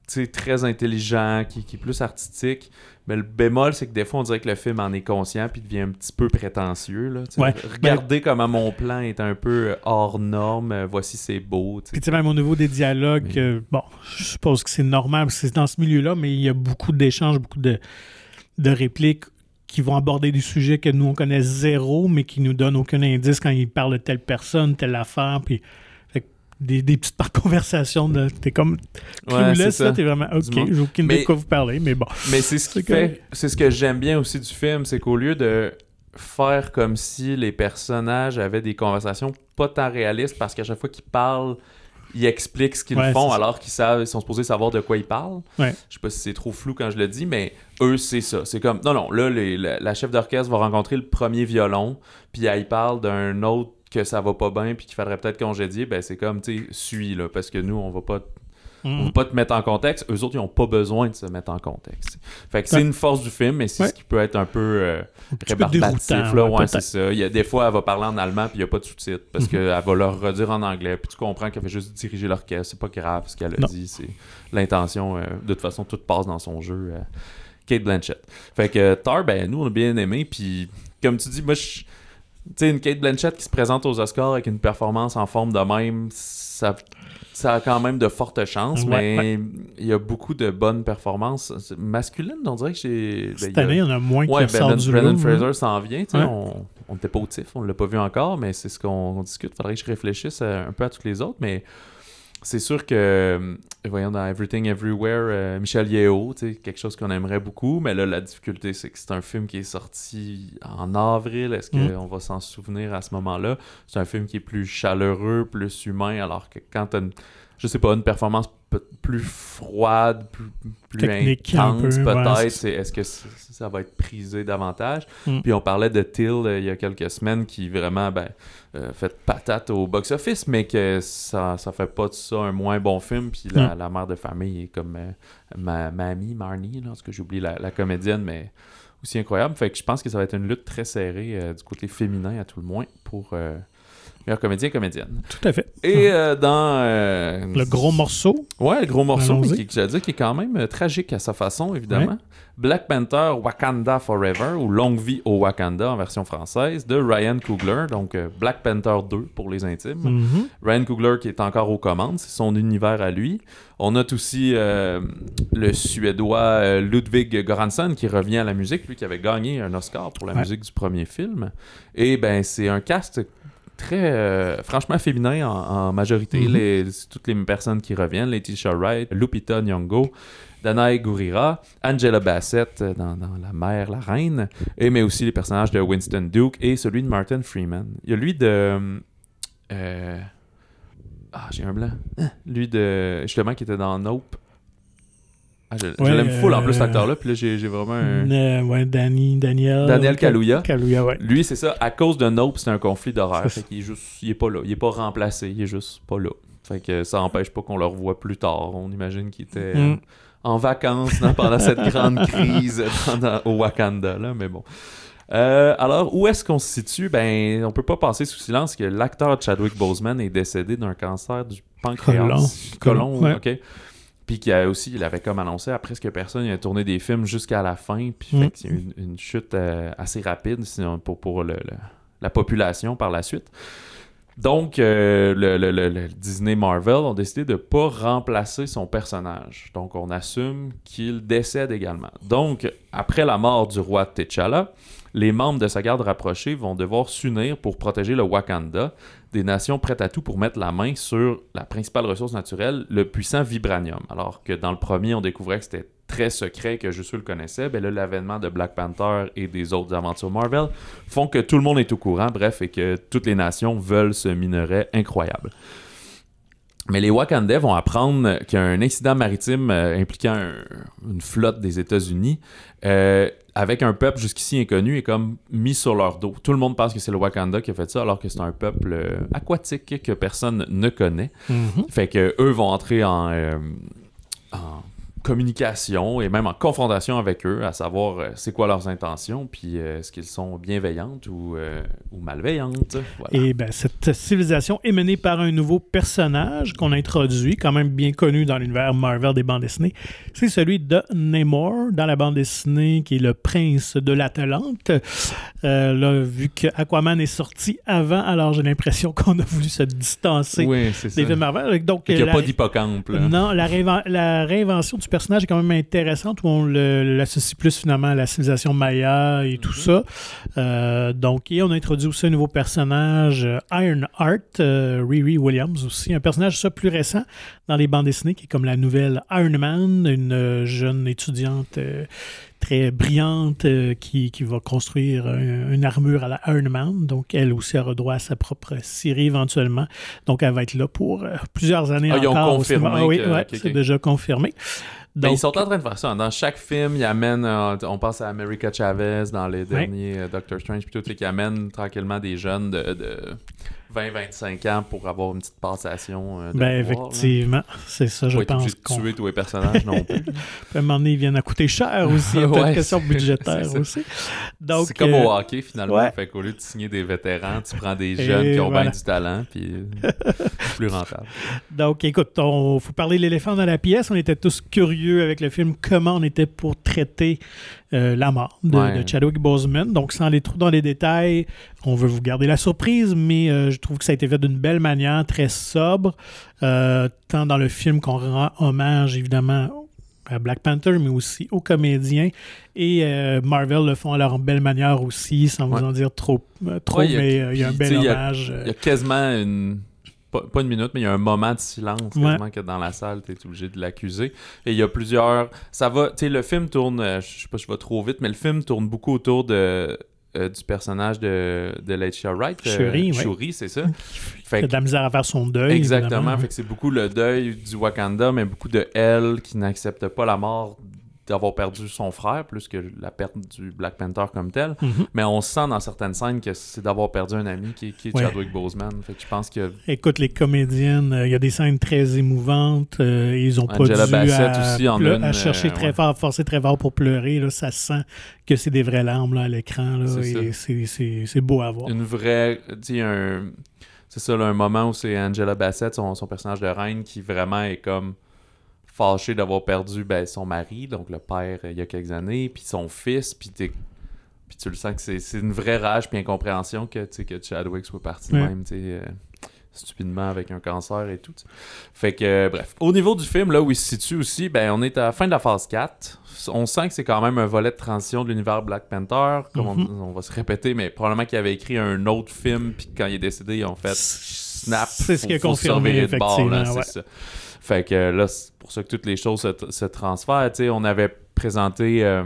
très intelligent, qui, qui est plus artistique. Mais le bémol, c'est que des fois, on dirait que le film en est conscient puis devient un petit peu prétentieux. Là. Ouais. Regardez comment mon plan est un peu euh, hors norme. euh, Voici, c'est beau. Puis, tu sais, même au niveau des dialogues, Mais- euh, bon, je suppose que c'est normal, parce que c'est dans ce milieu-là, mais il y a beaucoup d'échanges, beaucoup de, de répliques qui vont aborder des sujets que nous, on connaît zéro, mais qui nous donnent aucun indice quand ils parlent de telle personne, telle affaire, puis des, des petites conversations, de- t'es comme Ouais, clueless, là, t'es vraiment, ok, j'ai aucune idée de quoi vous parlez, mais bon. Mais c'est ce qui fait, c'est ce que j'aime bien aussi du film, c'est qu'au lieu de faire comme si les personnages avaient des conversations pas tant réalistes, parce qu'à chaque fois qu'ils parlent, ils expliquent ce qu'ils Ouais, font alors qu'ils savent, ils sont supposés savoir de quoi ils parlent. Ouais. Je sais pas si c'est trop flou quand je le dis, mais eux c'est ça. C'est comme non non là les- la, la chef d'orchestre va rencontrer le premier violon, puis elle parle d'un autre que ça va pas bien puis qu'il faudrait peut-être congédier, ben c'est comme tu sais suis là parce que nous on va pas on Mm. va pas te mettre en contexte. Eux autres, ils ont pas besoin de se mettre en contexte. Fait que c'est une force du film, mais c'est Ouais. ce qui peut être un peu euh, rébarbatif. Là, ouais, ouais, c'est ça. Il y a, des fois, elle va parler en allemand, puis il n'y a pas de sous-titres, parce Mhm. qu'elle va leur redire en anglais, puis tu comprends qu'elle fait juste diriger l'orchestre. C'est pas grave ce qu'elle a Non. dit. C'est l'intention. euh, de toute façon, tout passe dans son jeu. euh, Kate Blanchett. Fait que Tar, ben, nous, on a bien aimé, puis comme tu dis, moi, je... Sais, une Kate Blanchett qui se présente aux Oscars avec une performance en forme de même, ça, ça a quand même de fortes chances, Ouais, mais il y a beaucoup de bonnes performances masculines, on dirait que j'ai... ben, Cette il y a- année, il y en a moins Ouais, qui ressortent Brendan, du Brendan lot. hein. Fraser s'en vient. tu sais, Ouais. On n'était pas au TIFF, on l'a pas vu encore, mais c'est ce qu'on on discute. Faudrait que je réfléchisse à- un peu à toutes les autres, mais c'est sûr que, euh, voyons, dans Everything Everywhere, euh, Michel Yeo, tu sais, quelque chose qu'on aimerait beaucoup, mais là, la difficulté, c'est que c'est un film qui est sorti en avril. Est-ce Mm. qu'on va s'en souvenir à ce moment-là? C'est un film qui est plus chaleureux, plus humain, alors que quand une, je sais pas, une performance plus froide, plus, plus intense, peu, peut-être, c'est- est-ce que ça va être prisé davantage? Mm. Puis on parlait de Till euh, il y a quelques semaines qui vraiment ben, euh, fait patate au box-office, mais que ça, ça fait pas de ça un moins bon film. Puis la, la mère de famille est comme euh, ma mamie, Marnie, là, parce que j'ai oublié la, la comédienne, mais aussi incroyable. Fait que je pense que ça va être une lutte très serrée du côté féminin à tout le moins pour, meilleur comédien, comédienne. Tout à fait. Et euh, dans... euh, Le gros morceau. Ouais, le gros morceau, mais qui, j'allais dire, qui est quand même euh, tragique à sa façon, évidemment. Black Panther Wakanda Forever, ou Longue vie au Wakanda en version française, de Ryan Coogler, donc Black Panther 2 pour les intimes. Mhm. Ryan Coogler qui est encore aux commandes, c'est son univers à lui. On note aussi le Suédois Ludwig Göransson qui revient à la musique, lui qui avait gagné un Oscar pour la Ouais. musique du premier film. Et ben c'est un cast très euh, franchement féminin en, en majorité. Mhm. Les- toutes les personnes qui reviennent, Letitia Wright, Lupita Nyong'o, Danae Gurira, Angela Bassett euh, dans, dans La Mère, la Reine, et mais aussi les personnages de Winston Duke et celui de Martin Freeman. Il y a lui de euh, ah, j'ai un blanc. Hein? Lui de. Justement, qui était dans Nope. Ah, je, l'aime full en plus, euh, cet acteur-là. Puis là, j'ai j'ai vraiment un. Euh, ouais, Danny, Daniel. Daniel Kaluuya. Kaluuya, ouais. Lui, c'est ça. À cause de Nope, c'est un conflit d'horaire. Fait qu'il est juste. Il est pas là. Il est pas remplacé. Il est juste pas là. Fait que ça empêche pas qu'on le revoie plus tard. On imagine qu'il était euh, Mm. en vacances pendant cette grande crise au Wakanda, là. Mais bon. Euh, alors, où est-ce qu'on se situe? Ben, on peut pas passer sous silence que l'acteur Chadwick Boseman est décédé d'un cancer du pancréas. Colon. Colon, Ouais. ok. Puis qu'il a aussi, il avait comme annoncé à presque personne, il a tourné des films jusqu'à la fin, puis Mm. fait qu'il y a eu une, une chute euh, assez rapide sinon, pour, pour le- le- la population par la suite. Donc, euh, le, le- le- le Disney Marvel ont décidé de pas remplacer son personnage. Donc, on assume qu'il décède également. Donc, après la mort du roi T'Challa, les membres de sa garde rapprochée vont devoir s'unir pour protéger le Wakanda, des nations prêtes à tout pour mettre la main sur la principale ressource naturelle, le puissant vibranium. Alors que dans le premier, on découvrait que c'était très secret, que juste eux le connaissaient. Ben là, l'avènement de Black Panther et des autres aventures Marvel font que tout le monde est au courant, bref, et que toutes les nations veulent ce minerai incroyable. Mais les Wakandais vont apprendre qu'il y a un incident maritime euh, impliquant un- une flotte des États-Unis euh, avec un peuple jusqu'ici inconnu et comme mis sur leur dos. Tout le monde pense que c'est le Wakanda qui a fait ça, alors que c'est un peuple euh, aquatique que personne ne connaît. Mhm. Fait que eux vont entrer en, euh, en communication et même en confrontation avec eux, à savoir euh, c'est quoi leurs intentions, puis euh, est-ce qu'ils sont bienveillantes ou, euh, ou malveillantes? Voilà. Et ben, cette civilisation est menée par un nouveau personnage qu'on introduit, quand même bien connu dans l'univers Marvel des bandes dessinées. C'est celui de Namor, dans la bande dessinée, qui est le prince de l'Atlante. Euh, là, vu que Aquaman est sorti avant, alors j'ai l'impression qu'on a voulu se distancer oui, des films Marvel. Donc, qu'il n'y a la- pas d'hippocampe. Non, la, la réinvention du personnage est quand même intéressante où on l'associe plus finalement à la civilisation Maya et tout Mhm. ça. Euh, donc, et on introduit aussi un nouveau personnage, euh, Ironheart, euh, Riri Williams aussi, un personnage ça plus récent dans les bandes dessinées qui est comme la nouvelle Iron Man, une euh, jeune étudiante très brillante euh, qui, qui va construire un- une armure à la Iron Man. Donc, elle aussi aura droit à sa propre série éventuellement. Donc, elle va être là pour euh, plusieurs années Ah, ils ont encore. au confirmé. Ah oui, ouais, c'est déjà confirmé. Ben, ils sont en train de faire ça. Dans chaque film, ils amènent, euh, on pense à America Chavez dans les derniers euh, Doctor Strange, puis tout, et qui amènent tranquillement des jeunes de, de 20-25 ans pour avoir une petite passation euh, de ben, pouvoir, là. effectivement, c'est ça, je Pas pense qu'on tuer tous les personnages non plus. à un moment donné, ils viennent à coûter cher aussi. Il y a Ouais, budgétaires c'est ça. aussi. Donc, c'est comme euh, au hockey finalement. ouais. Fait qu'au lieu de signer des vétérans, tu prends des Et jeunes qui ont voilà. bien du talent, puis euh, c'est plus rentable. Donc, écoute, il faut parler de l'éléphant dans la pièce. On était tous curieux avec le film comment on était pour traiter euh, la mort de, Ouais. de Chadwick Boseman. Donc, sans aller trop dans les détails, on veut vous garder la surprise, mais euh, je trouve que ça a été fait d'une belle manière, très sobre, euh, tant dans le film qu'on rend hommage, évidemment, à Black Panther, mais aussi aux comédiens. Et euh, Marvel le font à leur belle manière aussi, sans Ouais. vous en dire trop, trop Ouais, il y a- mais euh, il y a un bel il y hommage. Il y a quasiment une. Pas, pas une minute, mais il y a un moment de silence Ouais. que dans la salle, tu es obligé de l'accuser. Et il y a plusieurs. Ça va. Tu sais, le film tourne. euh, Je sais pas, je vais trop vite, mais le film tourne beaucoup autour de. euh, du personnage de, de Letitia Wright. euh, Shuri, ouais. Shuri, c'est ça. Fait que- de la misère à faire son deuil. Exactement. Fait que c'est beaucoup le deuil du Wakanda, mais beaucoup de elle qui n'accepte pas la mort d'avoir perdu son frère, plus que la perte du Black Panther comme tel. Mhm. Mais on sent dans certaines scènes que c'est d'avoir perdu un ami qui, qui est Ouais. Chadwick Boseman. Fait que je pense que Écoute, les comédiennes, euh, il y a des scènes très émouvantes. euh, ils ont pas Angela dû Bassett à, aussi en une, à chercher euh, très ouais. fort, forcer très fort pour pleurer. Là, ça sent que c'est des vraies larmes là, à l'écran. C'est beau à voir. une vraie. Un. c'est ça, là, un moment où c'est Angela Bassett, son, son personnage de reine, qui vraiment est comme fâché d'avoir perdu ben, son mari, donc le père, euh, il y a quelques années, puis son fils, puis puis tu le sens que c'est, c'est une vraie rage puis incompréhension que, que Chadwick soit parti de Ouais. même, tu euh, stupidement avec un cancer et tout. Fait que, euh, bref. Au niveau du film, là où il se situe aussi, ben, on est à la fin de la phase 4. On sent que c'est quand même un volet de transition de l'univers Black Panther, comme on- Mhm. on, va se répéter, mais probablement qu'il avait écrit un autre film, puis quand il est décédé, ils ont fait snap. C'est ce qui est confirmé, de bord, là, effectivement, ça. Fait que euh, là, c'est pour ça que toutes les choses se, se transfèrent. On avait présenté euh,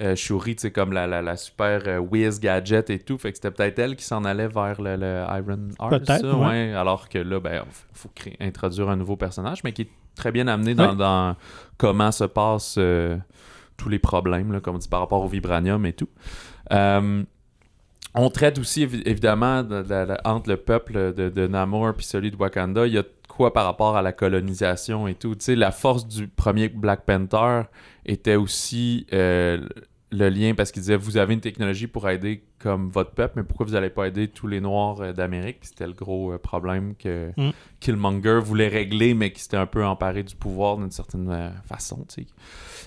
euh, Shuri, comme la, la, la super euh, whiz gadget et tout. Fait que c'était peut-être elle qui s'en allait vers le, le Iron Heart. Ça, ouais. Alors que là, ben, faut, faut créer- introduire un nouveau personnage, mais qui est très bien amené dans, comment se passent euh, tous les problèmes, là, comme on dit, par rapport au vibranium et tout. Euh, on traite aussi évi- évidemment de- de- de- entre le peuple de, Namor puis celui de Wakanda, il y a quoi par rapport à la colonisation et tout. Tu sais, la force du premier Black Panther était aussi euh, le lien parce qu'il disait vous avez une technologie pour aider comme votre peuple, mais pourquoi vous n'allez pas aider tous les Noirs euh, d'Amérique? C'était le gros euh, problème que Mm. Killmonger voulait régler, mais qui s'était un peu emparé du pouvoir d'une certaine euh, façon, tu sais,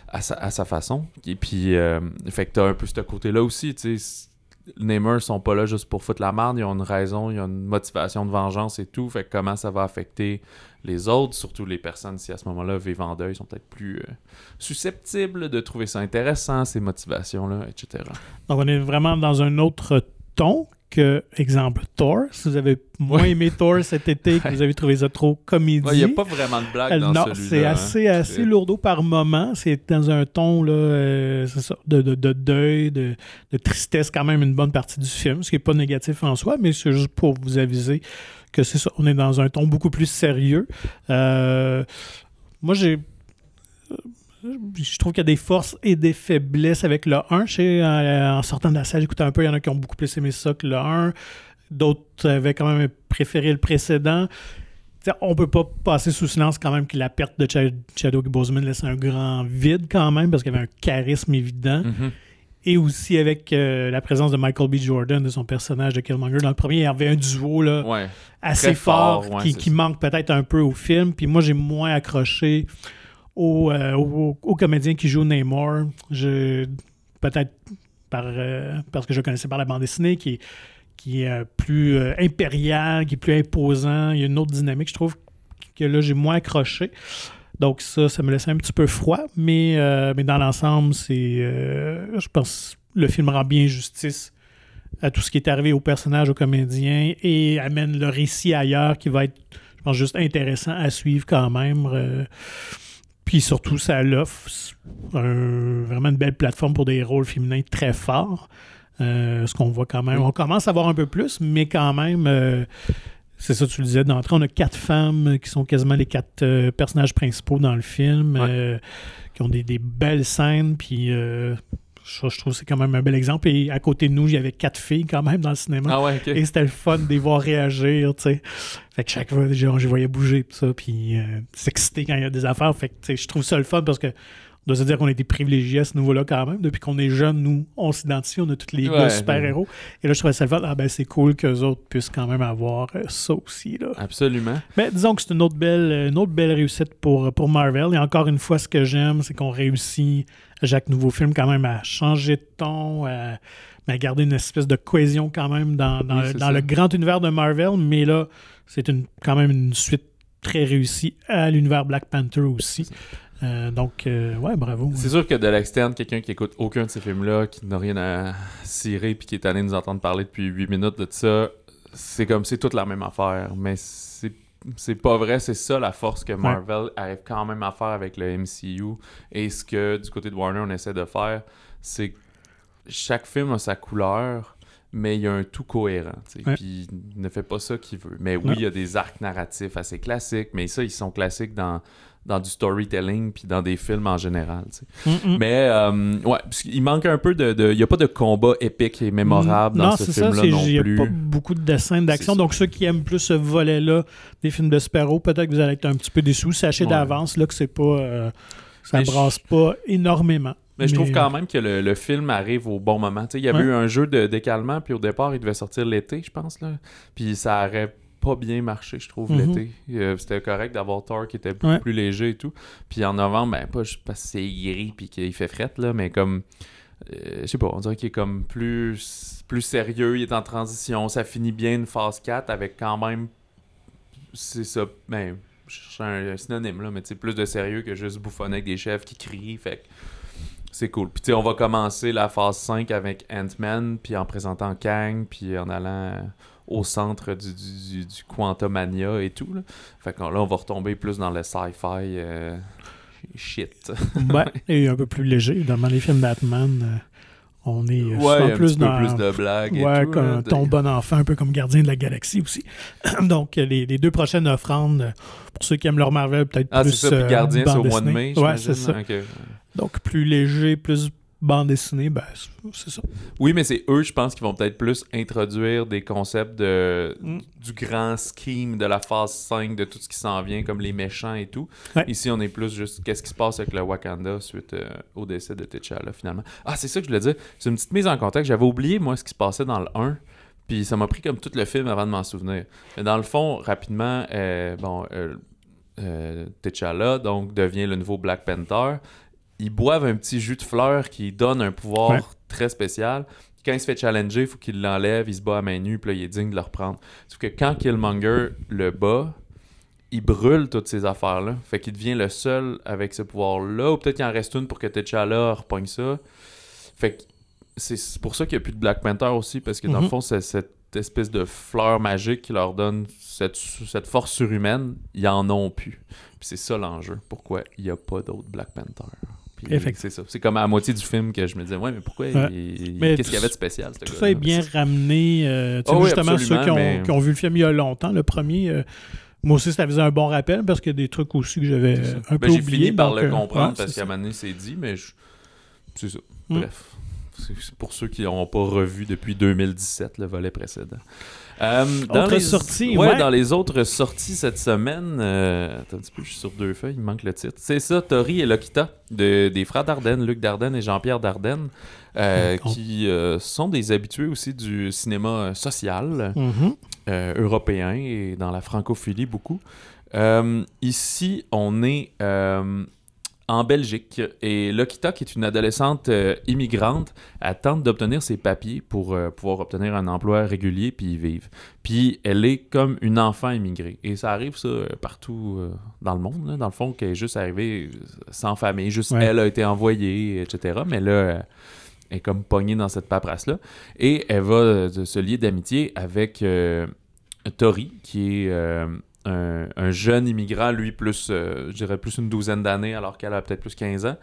à sa, à sa façon. Et puis, euh, fait que t'as un peu ce côté-là aussi, tu sais. Les Namers sont pas là juste pour foutre la merde, ils ont une raison, ils ont une motivation de vengeance et tout. Fait que comment ça va affecter les autres, surtout les personnes si à ce moment-là vivent en deuil, sont peut-être plus euh, susceptibles de trouver ça intéressant, ces motivations-là, etc. Donc, on est vraiment dans un autre ton que, exemple, Thor. Si vous avez moins Ouais. aimé Thor cet été, que vous avez trouvé ça trop comédie. Il n'y a pas vraiment de blague dans non, c'est hein. assez, assez C'est- lourdeau par moment. C'est dans un ton là, euh, ça, de, de- de deuil, de, de tristesse, quand même une bonne partie du film, ce qui n'est pas négatif en soi, mais c'est juste pour vous aviser que c'est ça. On est dans un ton beaucoup plus sérieux. Euh, moi, j'ai. Euh, Je trouve qu'il y a des forces et des faiblesses avec le 1. Je sais, en, en sortant de la salle, j'écoutais un peu, il y en a qui ont beaucoup plus aimé ça que le 1. D'autres avaient quand même préféré le précédent. T'sais, on peut pas passer sous silence quand même que la perte de Chad- Chadwick Boseman laisse un grand vide quand même parce qu'il y avait un charisme évident. Mhm. Et aussi avec euh, la présence de Michael B. Jordan, de son personnage de Killmonger. Dans le premier, il y avait un duo là, Ouais. assez Très fort, fort, ouais, qui, qui manque peut-être un peu au film. Puis moi, j'ai moins accroché au, euh, au, au comédien qui joue Namor. Peut-être par, euh, parce que je connaissais par la bande dessinée, qui qui est euh, plus impérial, qui est plus imposant. Il y a une autre dynamique, je trouve, que là, j'ai moins accroché. Donc ça, ça me laissait un petit peu froid, mais, mais dans l'ensemble, c'est, je pense, le film rend bien justice à tout ce qui est arrivé au personnage, au comédien, et amène le récit ailleurs qui va être, je pense, juste intéressant à suivre quand même. Puis surtout, ça l'offre un- vraiment une belle plateforme pour des rôles féminins très forts. Euh, ce qu'on voit quand même. On commence à voir un peu plus, mais quand même, euh, c'est ça, tu le disais d'entrée, on a quatre femmes qui sont quasiment les quatre euh, personnages principaux dans le film, Ouais. qui ont des, des belles scènes, puis je, je trouve que c'est quand même un bel exemple. Et à côté de nous, il y avait quatre filles quand même dans le cinéma. Ah ouais. Et c'était le fun de les voir réagir, tu sais. Fait que chaque fois, je les voyais bouger, pis ça, puis euh, s'exciter quand il y a des affaires. Fait que, tu sais, je trouve ça le fun parce que doit se dire qu'on a été privilégiés à ce niveau-là quand même. Depuis qu'on est jeune, nous, on s'identifie, on a tous les Ouais, super-héros. Et là, je trouvais ça le. Ah ben, c'est cool qu'eux autres puissent quand même avoir euh, ça aussi, là. Absolument. Mais disons que c'est une autre belle, une autre belle réussite pour, pour Marvel. Et encore une fois, ce que j'aime, c'est qu'on réussit à chaque nouveau film quand même à changer de ton, à, à garder une espèce de cohésion quand même dans, dans, Oui, c'est dans ça. le grand univers de Marvel. Mais là, c'est une, quand même une suite très réussie à l'univers Black Panther aussi. Euh, donc, euh, ouais, bravo. C'est sûr que de l'externe, quelqu'un qui écoute aucun de ces films-là, qui n'a rien à cirer, puis qui est allé nous entendre parler depuis 8 minutes de ça, c'est comme c'est toute la même affaire. Mais c'est c'est pas vrai, c'est ça la force que Marvel arrive quand même à faire avec le MCU. Et ce que du côté de Warner on essaie de faire, c'est que chaque film a sa couleur, mais il y a un tout cohérent. Ouais. Puis il ne fait pas ça qu'il veut. Mais oui, Non. il y a des arcs narratifs assez classiques, mais ça, ils sont classiques dans, dans du storytelling puis dans des films en général. Mm, mm. Mais euh, ouais, qu'il manque un peu de, Il n'y a pas de combat épique et mémorable dans non, ce film-là c'est- non il n'y a plus. pas beaucoup de scènes d'action. Donc, ceux qui aiment plus ce volet-là des films de Sparrow, peut-être que vous allez être un petit peu déçus. Sachez Ouais. d'avance là, que c'est pas. euh, ça Mais brasse pas énormément. Mais je trouve quand même que le, le film arrive au bon moment. Il y avait Ouais. eu un jeu de décalement, puis au départ, il devait sortir l'été, je pense. Là. Puis ça aurait pas bien marché, je trouve, Mhm. l'été. Euh, C'était correct d'avoir Thor qui était beaucoup Ouais. plus léger et tout. Puis en novembre, ben, pas juste parce que c'est gris puis qu'il fait fret, là, mais comme. euh, je sais pas, on dirait qu'il est comme plus, plus sérieux, il est en transition. Ça finit bien une phase 4 avec quand même. C'est ça. Ben, je cherche un, un synonyme, là, mais tu sais, plus de sérieux que juste bouffonner avec des chefs qui crient. Fait que c'est cool. Puis tu sais, on va commencer la phase 5 avec Ant-Man, puis en présentant Kang, puis en allant euh, au centre du, du, du, du Quantumania et tout. Là. Fait que là, on va retomber plus dans le sci-fi euh, shit. Ouais, et un peu plus léger. Dans les films Batman, euh, on est euh, ouais, un plus petit peu dans. plus de blagues et Ouais, tout. comme là, un de- ton bon enfant, un peu comme Gardien de la Galaxie aussi. Donc, euh, les, les deux prochaines offrandes, pour ceux qui aiment leur Marvel, peut-être Ah, plus. c'est ça, puis Gardien, c'est au mois de mai, Ouais, c'est ça. Ok. Donc, plus léger, plus bande dessinée, ben, c'est- ça. Oui, mais c'est eux, je pense, qui vont peut-être plus introduire des concepts de, Mm. du grand scheme de la phase 5, de tout ce qui s'en vient, comme les méchants et tout. Ouais. Ici, on est plus juste qu'est-ce qui se passe avec le Wakanda suite euh, au décès de T'Challa, finalement? Ah, c'est ça que je voulais dire. C'est une petite mise en contexte. J'avais oublié, moi, ce qui se passait dans le 1. Puis ça m'a pris comme tout le film avant de m'en souvenir. Mais dans le fond, rapidement, euh, bon, euh, euh, T'Challa, donc, devient le nouveau Black Panther. Ils boivent un petit jus de fleurs qui donne un pouvoir Ouais. très spécial. Quand il se fait challenger, il faut qu'il l'enlève, il se bat à main nue, puis là, il est digne de le reprendre. Sauf que quand Killmonger le bat, il brûle toutes ces affaires-là. Fait qu'il devient le seul avec ce pouvoir-là. Ou peut-être qu'il en reste une pour que T'Challa repogne ça. Fait que c'est pour ça qu'il n'y a plus de Black Panther aussi, parce que dans le Mhm. fond, c'est cette espèce de fleur magique qui leur donne cette, cette force surhumaine. Ils en ont plus. Puis c'est ça l'enjeu. Pourquoi il n'y a pas d'autres Black Panther? C'est ça. C'est comme à la moitié du film que je me disais, ouais, mais pourquoi Ouais. Qu'est-ce qu'il y avait de spécial, Tout ça est bien ramené. euh, Oh oui, justement, ceux qui ont, mais- qui ont vu le film il y a longtemps, le premier, euh, moi aussi, ça faisait un bon rappel parce qu'il y a des trucs aussi que j'avais euh, un peu Ben, J'ai oubliés. fini par donc, le euh, comprendre parce qu'à un moment donné, c'est dit, mais je- c'est ça. Mm. Bref. C'est pour ceux qui n'ont pas revu depuis 2017 le volet précédent. Euh, dans les... sortie, ouais, ouais. dans les autres sorties cette semaine, euh, attends un petit peu, je suis sur deux feuilles, il me manque le titre. C'est ça, Tori et Lokita, de, des frères Dardenne, Luc Dardenne et Jean-Pierre Dardenne, euh, D'accord. qui euh, sont des habitués aussi du cinéma social Mhm. euh, européen et dans la francophilie beaucoup. Ici, on est en Belgique et Lokita, qui est une adolescente euh, immigrante, elle tente d'obtenir ses papiers pour euh, pouvoir obtenir un emploi régulier puis y vivre. Puis elle est comme une enfant immigrée. Et ça arrive ça euh, partout euh, dans le monde, là, dans le fond, qu'elle est juste arrivée sans famille, juste Ouais. elle a été envoyée, etc. Mais là, elle est comme pognée dans cette paperasse-là. Et elle va euh, se lier d'amitié avec euh, Tori, qui est euh, un, un jeune immigrant, lui, plus, euh, je dirais, plus une douzaine d'années, alors qu'elle a peut-être plus 15 ans,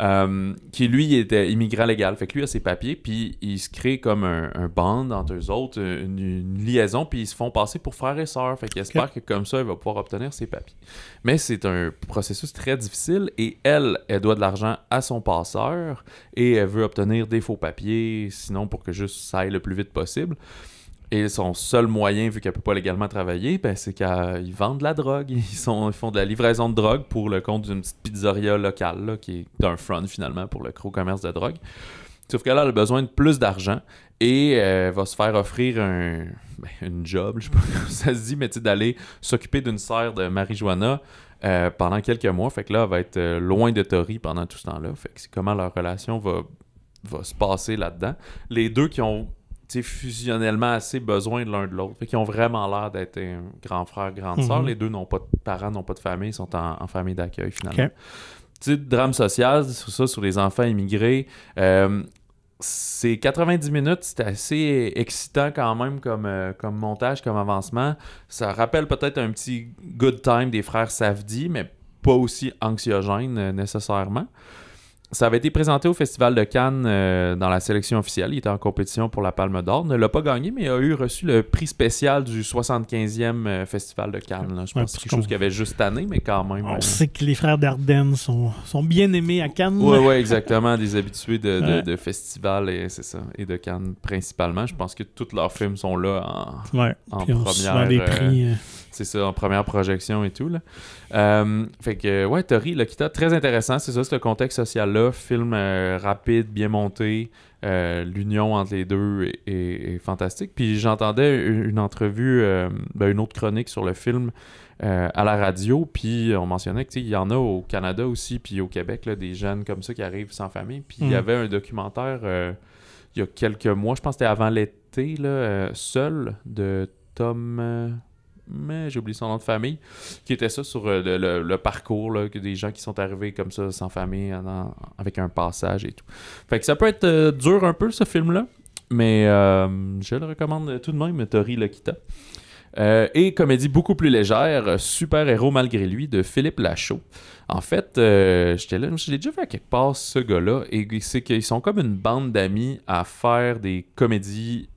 euh, qui, lui, était immigrant légal. Fait que lui a ses papiers, puis il se crée comme un, un band entre eux autres, une, une liaison, puis ils se font passer pour frères et sœurs. Fait qu'il espère que comme ça, il va pouvoir obtenir ses papiers. Mais c'est un processus très difficile, et elle, elle doit de l'argent à son passeur, et elle veut obtenir des faux papiers, sinon pour que juste ça aille le plus vite possible. Et son seul moyen, vu qu'elle peut pas légalement travailler, ben, c'est qu'ils vendent de la drogue. Ils, font de la livraison de drogue pour le compte d'une petite pizzeria locale, qui est un front finalement pour le gros commerce de drogue. Sauf qu'elle a besoin de plus d'argent et euh, va se faire offrir un ben, une job, je sais pas comment ça se dit, mais d'aller s'occuper d'une serre de marijuana euh, pendant quelques mois. Fait que là, elle va être euh, loin de Tori pendant tout ce temps-là. Fait que c'est comment leur relation va, se passer là-dedans. Les deux qui ont fusionnellement assez besoin de l'un de l'autre. Fait qu'ils ont vraiment l'air d'être un grand frère, grande sœur. Mhm. Les deux n'ont pas de parents, n'ont pas de famille, ils sont en, en famille d'accueil finalement. Ok. Tu sais, drame social, sur ça, sur les enfants immigrés. Euh, c'est 90 minutes, c'est assez excitant quand même comme, euh, comme montage, comme avancement. Ça rappelle peut-être un petit good time des frères Safdie, mais pas aussi anxiogène euh, nécessairement. Ça avait été présenté au Festival de Cannes euh, dans la sélection officielle. Il était en compétition pour la Palme d'Or. Ne l'a pas gagné, mais a eu reçu le prix spécial du 75e euh, Festival de Cannes. là. Je Ouais, pense que c'est quelque chose qu'il y avait juste année, mais quand même. On euh, sait que les frères Dardenne sont, sont bien aimés à Cannes. oui, oui, exactement. Des habitués de, de, Ouais. de festivals et c'est ça. Et de Cannes principalement. Je pense que tous leurs films sont là en, en souvent première. des euh, prix. euh, c'est ça, en première projection et tout. Là. Euh, fait que, ouais, Tori Lokita, très intéressant, c'est ça, ce contexte social-là. Film euh, rapide, bien monté. Euh, l'union entre les deux est, fantastique. Puis j'entendais une, entrevue, ben, une autre chronique sur le film à la radio, puis on mentionnait qu'il y en a au Canada aussi, puis au Québec, là, des jeunes comme ça qui arrivent sans famille. Puis il y mm. avait un documentaire il y a quelques mois, je pense que c'était avant l'été, là, seul, de Tom mais j'ai oublié son nom de famille, qui était ça sur euh, le, parcours, là, des gens qui sont arrivés comme ça, sans famille, avec un passage et tout. Fait que ça peut être euh, dur un peu, ce film-là, mais euh, je le recommande tout de même, Tori Lokita. et comédie beaucoup plus légère, Super héros malgré lui, de Philippe Lachaud. En fait, je l'ai déjà vu à quelque part, ce gars-là, et c'est qu'ils sont comme une bande d'amis à faire des comédies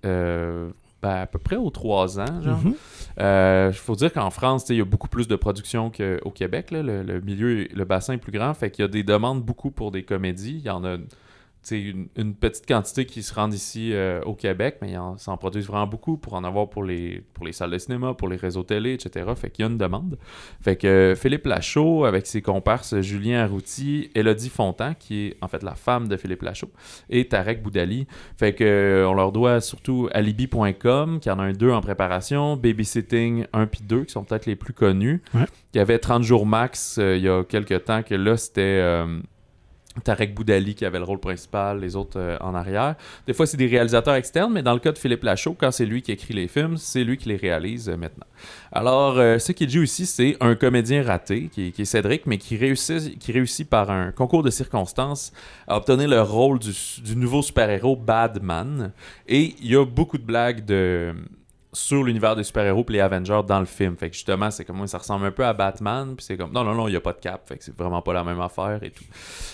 ben, à peu près aux trois ans. Il mhm. euh, faut dire qu'en France, il y a beaucoup plus de production qu'au Québec. Le, milieu, le bassin est plus grand, fait qu'il y a des demandes beaucoup pour des comédies. Il y en a une, une, petite quantité qui se rendent ici euh, au Québec, mais ils s'en produisent vraiment beaucoup pour en avoir pour les, pour les salles de cinéma, pour les réseaux télé, etc. Fait qu'il y a une demande. Fait que euh, Philippe Lachaud, avec ses comparses Julien Arrouti, Elodie Fontan, qui est en fait la femme de Philippe Lachaud, et Tarek Boudali. Fait que euh, on leur doit surtout alibi.com, qui en a un 2 en préparation, Babysitting 1 puis 2, qui sont peut-être les plus connus. Il y avait 30 jours max il y a quelques temps, que là, c'était Tarek Boudali qui avait le rôle principal, les autres euh, en arrière. Des fois, c'est des réalisateurs externes, mais dans le cas de Philippe Lachaud, quand c'est lui qui écrit les films, c'est lui qui les réalise euh, maintenant. Alors, euh, ce qui joue ici, c'est un comédien raté, qui, est Cédric, mais qui réussit, qui réussit par un concours de circonstances à obtenir le rôle du, du nouveau super-héros Badman. Et il y a beaucoup de blagues de sur l'univers des super-héros et les Avengers dans le film. Fait que justement, c'est comme ça ressemble un peu à Batman, puis c'est comme non, non, non, il n'y a pas de cap, fait que c'est vraiment pas la même affaire et tout.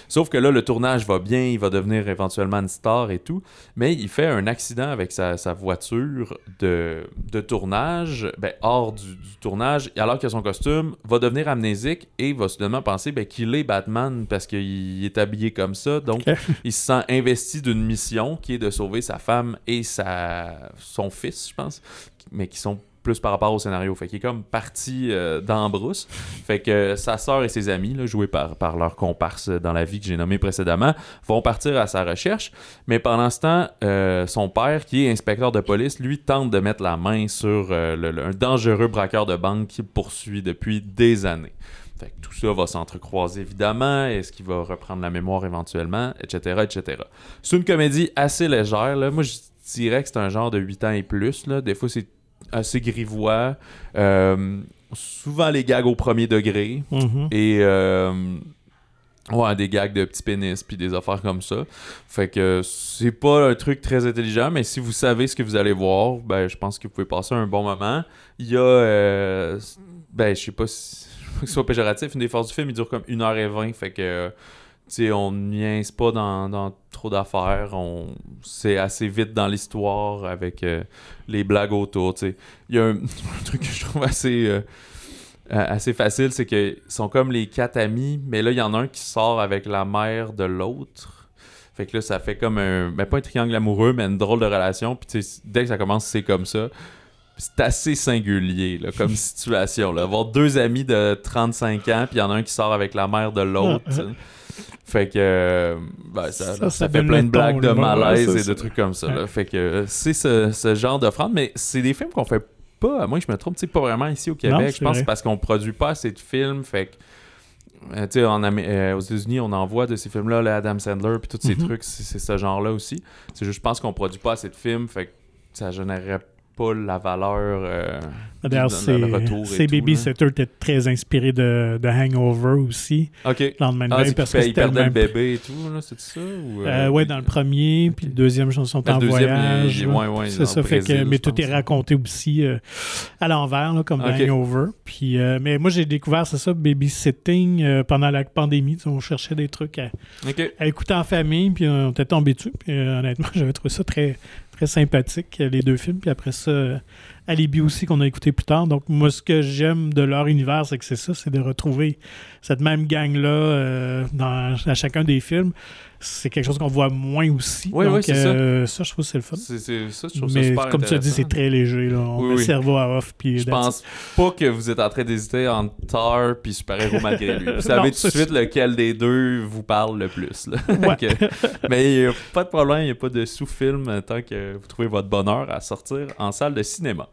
Sauf que là, le tournage va bien, il va devenir éventuellement une star et tout, mais il fait un accident avec sa, voiture de, de, tournage, ben, hors du, tournage, alors que son costume va devenir amnésique et va soudainement penser ben, qu'il est Batman parce qu'il est habillé comme ça, donc il se sent investi d'une mission qui est de sauver sa femme et sa, son fils, je pense mais qui sont plus par rapport au scénario. Fait qu'il est comme parti euh, dans. Fait que sa sœur et ses amis, joués par, par leur comparse dans la vie que j'ai nommé précédemment, vont partir à sa recherche. Mais pendant ce temps, euh, son père, qui est inspecteur de police, lui tente de mettre la main sur euh, le, un dangereux braqueur de banque qu'il poursuit depuis des années. Fait que tout ça va s'entrecroiser évidemment. Est-ce qu'il va reprendre la mémoire éventuellement, etc., etc. C'est une comédie assez légère. Là. Moi, je dirais que c'est un genre de 8 ans et plus. Là. Des fois, c'est assez grivois. Euh, souvent les gags au premier degré. Mhm. Et euh, ouais, des gags de petits pénis puis des affaires comme ça. Fait que c'est pas un truc très intelligent, mais si vous savez ce que vous allez voir, ben je pense que vous pouvez passer un bon moment. Il y a euh, ben je sais pas si que ce soit péjoratif, une des forces du film, il dure comme 1h20, fait que sais, on niaise pas dans, trop d'affaires. On c'est assez vite dans l'histoire avec euh, les blagues autour. Il y a un, truc que je trouve assez euh, assez facile, c'est qu'ils sont comme les quatre amis, mais là il y en a un qui sort avec la mère de l'autre. Fait que là ça fait comme un ben pas un triangle amoureux, mais une drôle de relation. Puis dès que ça commence, c'est comme ça c'est assez singulier là, comme situation. Là. Avoir deux amis de 35 ans, puis il y en a un qui sort avec la mère de l'autre. Fait que ben, ça, ça, fait plein de blagues de malaise et de trucs comme ça. Fait que c'est ce, genre d'offrande, mais c'est des films qu'on fait pas. Moi, je me trompe, pas vraiment ici au Québec. je pense parce qu'on produit pas assez de films. Fait que. Euh, tu sais, euh, aux États-Unis, on envoie de ces films-là, là, Adam Sandler, puis tous ces mm-hmm. trucs, c'est ce genre-là aussi. C'est juste, je pense qu'on produit pas assez de films, fait que ça générerait pas la valeur euh, D'ailleurs, c'est Babysitter était très inspiré de, de, Hangover aussi. OK. Le lendemain ah, parce que il perdait le bébé et tout, c'est ça? Ou, euh, euh, ouais, dans le premier, puis le deuxième, ils sont en voyage. c'est ça, fait que, mais tout est raconté aussi euh, à l'envers, comme Hangover. Puis, mais moi, j'ai découvert, c'est ça, Babysitting pendant la pandémie. On cherchait des trucs à, à écouter en famille, puis on était tombé dessus. Puis honnêtement, j'avais trouvé ça très, très sympathique, les deux films. Puis après ça Alibi aussi qu'on a écouté plus tard. Donc moi, ce que j'aime de leur univers, c'est que c'est ça, c'est de retrouver cette même gang-là euh, dans à chacun des films. C'est quelque chose qu'on voit moins aussi. Oui, Donc, oui, euh, ça. je trouve que c'est le fun. Ça, je trouve ça Mais super comme tu as dit, c'est très léger. Là. On Oui, met le cerveau à off. Puis Je pense pas que vous êtes en train d'hésiter entre Thor puis super-héros malgré lui. Vous savez Non, tout de suite lequel des deux vous parle le plus. là. Ouais. Que- Mais il n'y a pas de problème, il n'y a pas de sous-film tant que vous trouvez votre bonheur à sortir en salle de cinéma.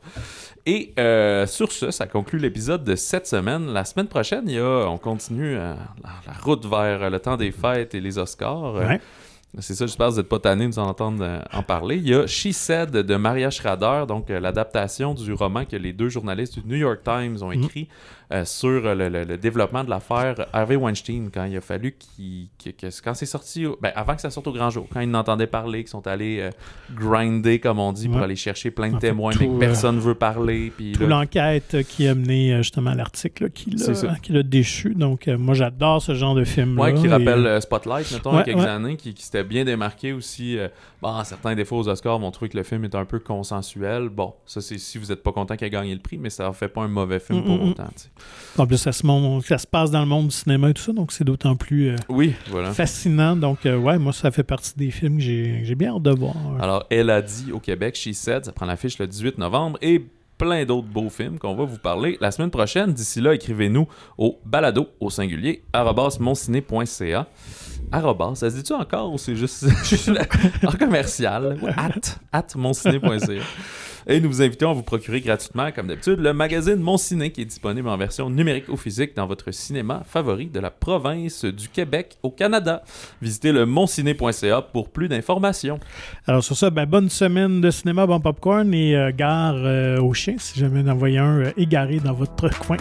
Et euh, sur ce, ça conclut l'épisode de cette semaine. La semaine prochaine, il y a, on continue euh, la, la route vers le temps des fêtes et les Oscars. Euh, Ouais. c'est ça, j'espère que vous n'êtes pas tannés de nous en entendre euh, en parler. Il y a She Said de Maria Schrader, donc euh, l'adaptation du roman que les deux journalistes du New York Times ont Mhm. écrit euh, sur euh, le, le- le développement de l'affaire Harvey Weinstein, quand il a fallu qu'il, quand c'est sorti, ben, avant que ça sorte au grand jour, quand ils n'entendaient parler, qu'ils sont allés euh, grinder, comme on dit, pour aller chercher plein de En fait, témoins, tout, mais que euh, personne veut parler. Puis Tout là- l'enquête qui a mené justement à l'article là, qui l'a déchu. Donc, moi, j'adore ce genre de film-là. Ouais, qui et, rappelle Spotlight, mettons, il y a quelques années, qui, qui s'était bien démarqué aussi. bon, certains fois aux Oscars vont trouver que le film est un peu consensuel. Bon, ça c'est si vous n'êtes pas content qu'il ait gagné le prix, mais ça en fait pas un mauvais film Mm, pour mm, mm. autant. tu sais. En plus, ça se, montre- ça se passe dans le monde du cinéma et tout ça, donc c'est d'autant plus euh, Oui, voilà. fascinant. Donc, euh, ouais, moi, ça fait partie des films que j'ai bien hâte de voir. Alors, elle a dit au Québec, She Said, ça prend l'affiche le 18 novembre et plein d'autres beaux films qu'on va vous parler la semaine prochaine. D'ici là, écrivez-nous au balado au singulier monciné.ca. Arrobas, ça se dit-tu encore ou c'est juste, juste en commercial? At, at monciné.ca. Et nous vous invitons à vous procurer gratuitement, comme d'habitude, le magazine Mon Ciné qui est disponible en version numérique ou physique dans votre cinéma favori de la province du Québec au Canada. Visitez le monciné.ca pour plus d'informations. Alors, sur ça, ben, bonne semaine de cinéma, bon popcorn et euh, gare euh, au chien si jamais en voyez un euh, égaré dans votre coin.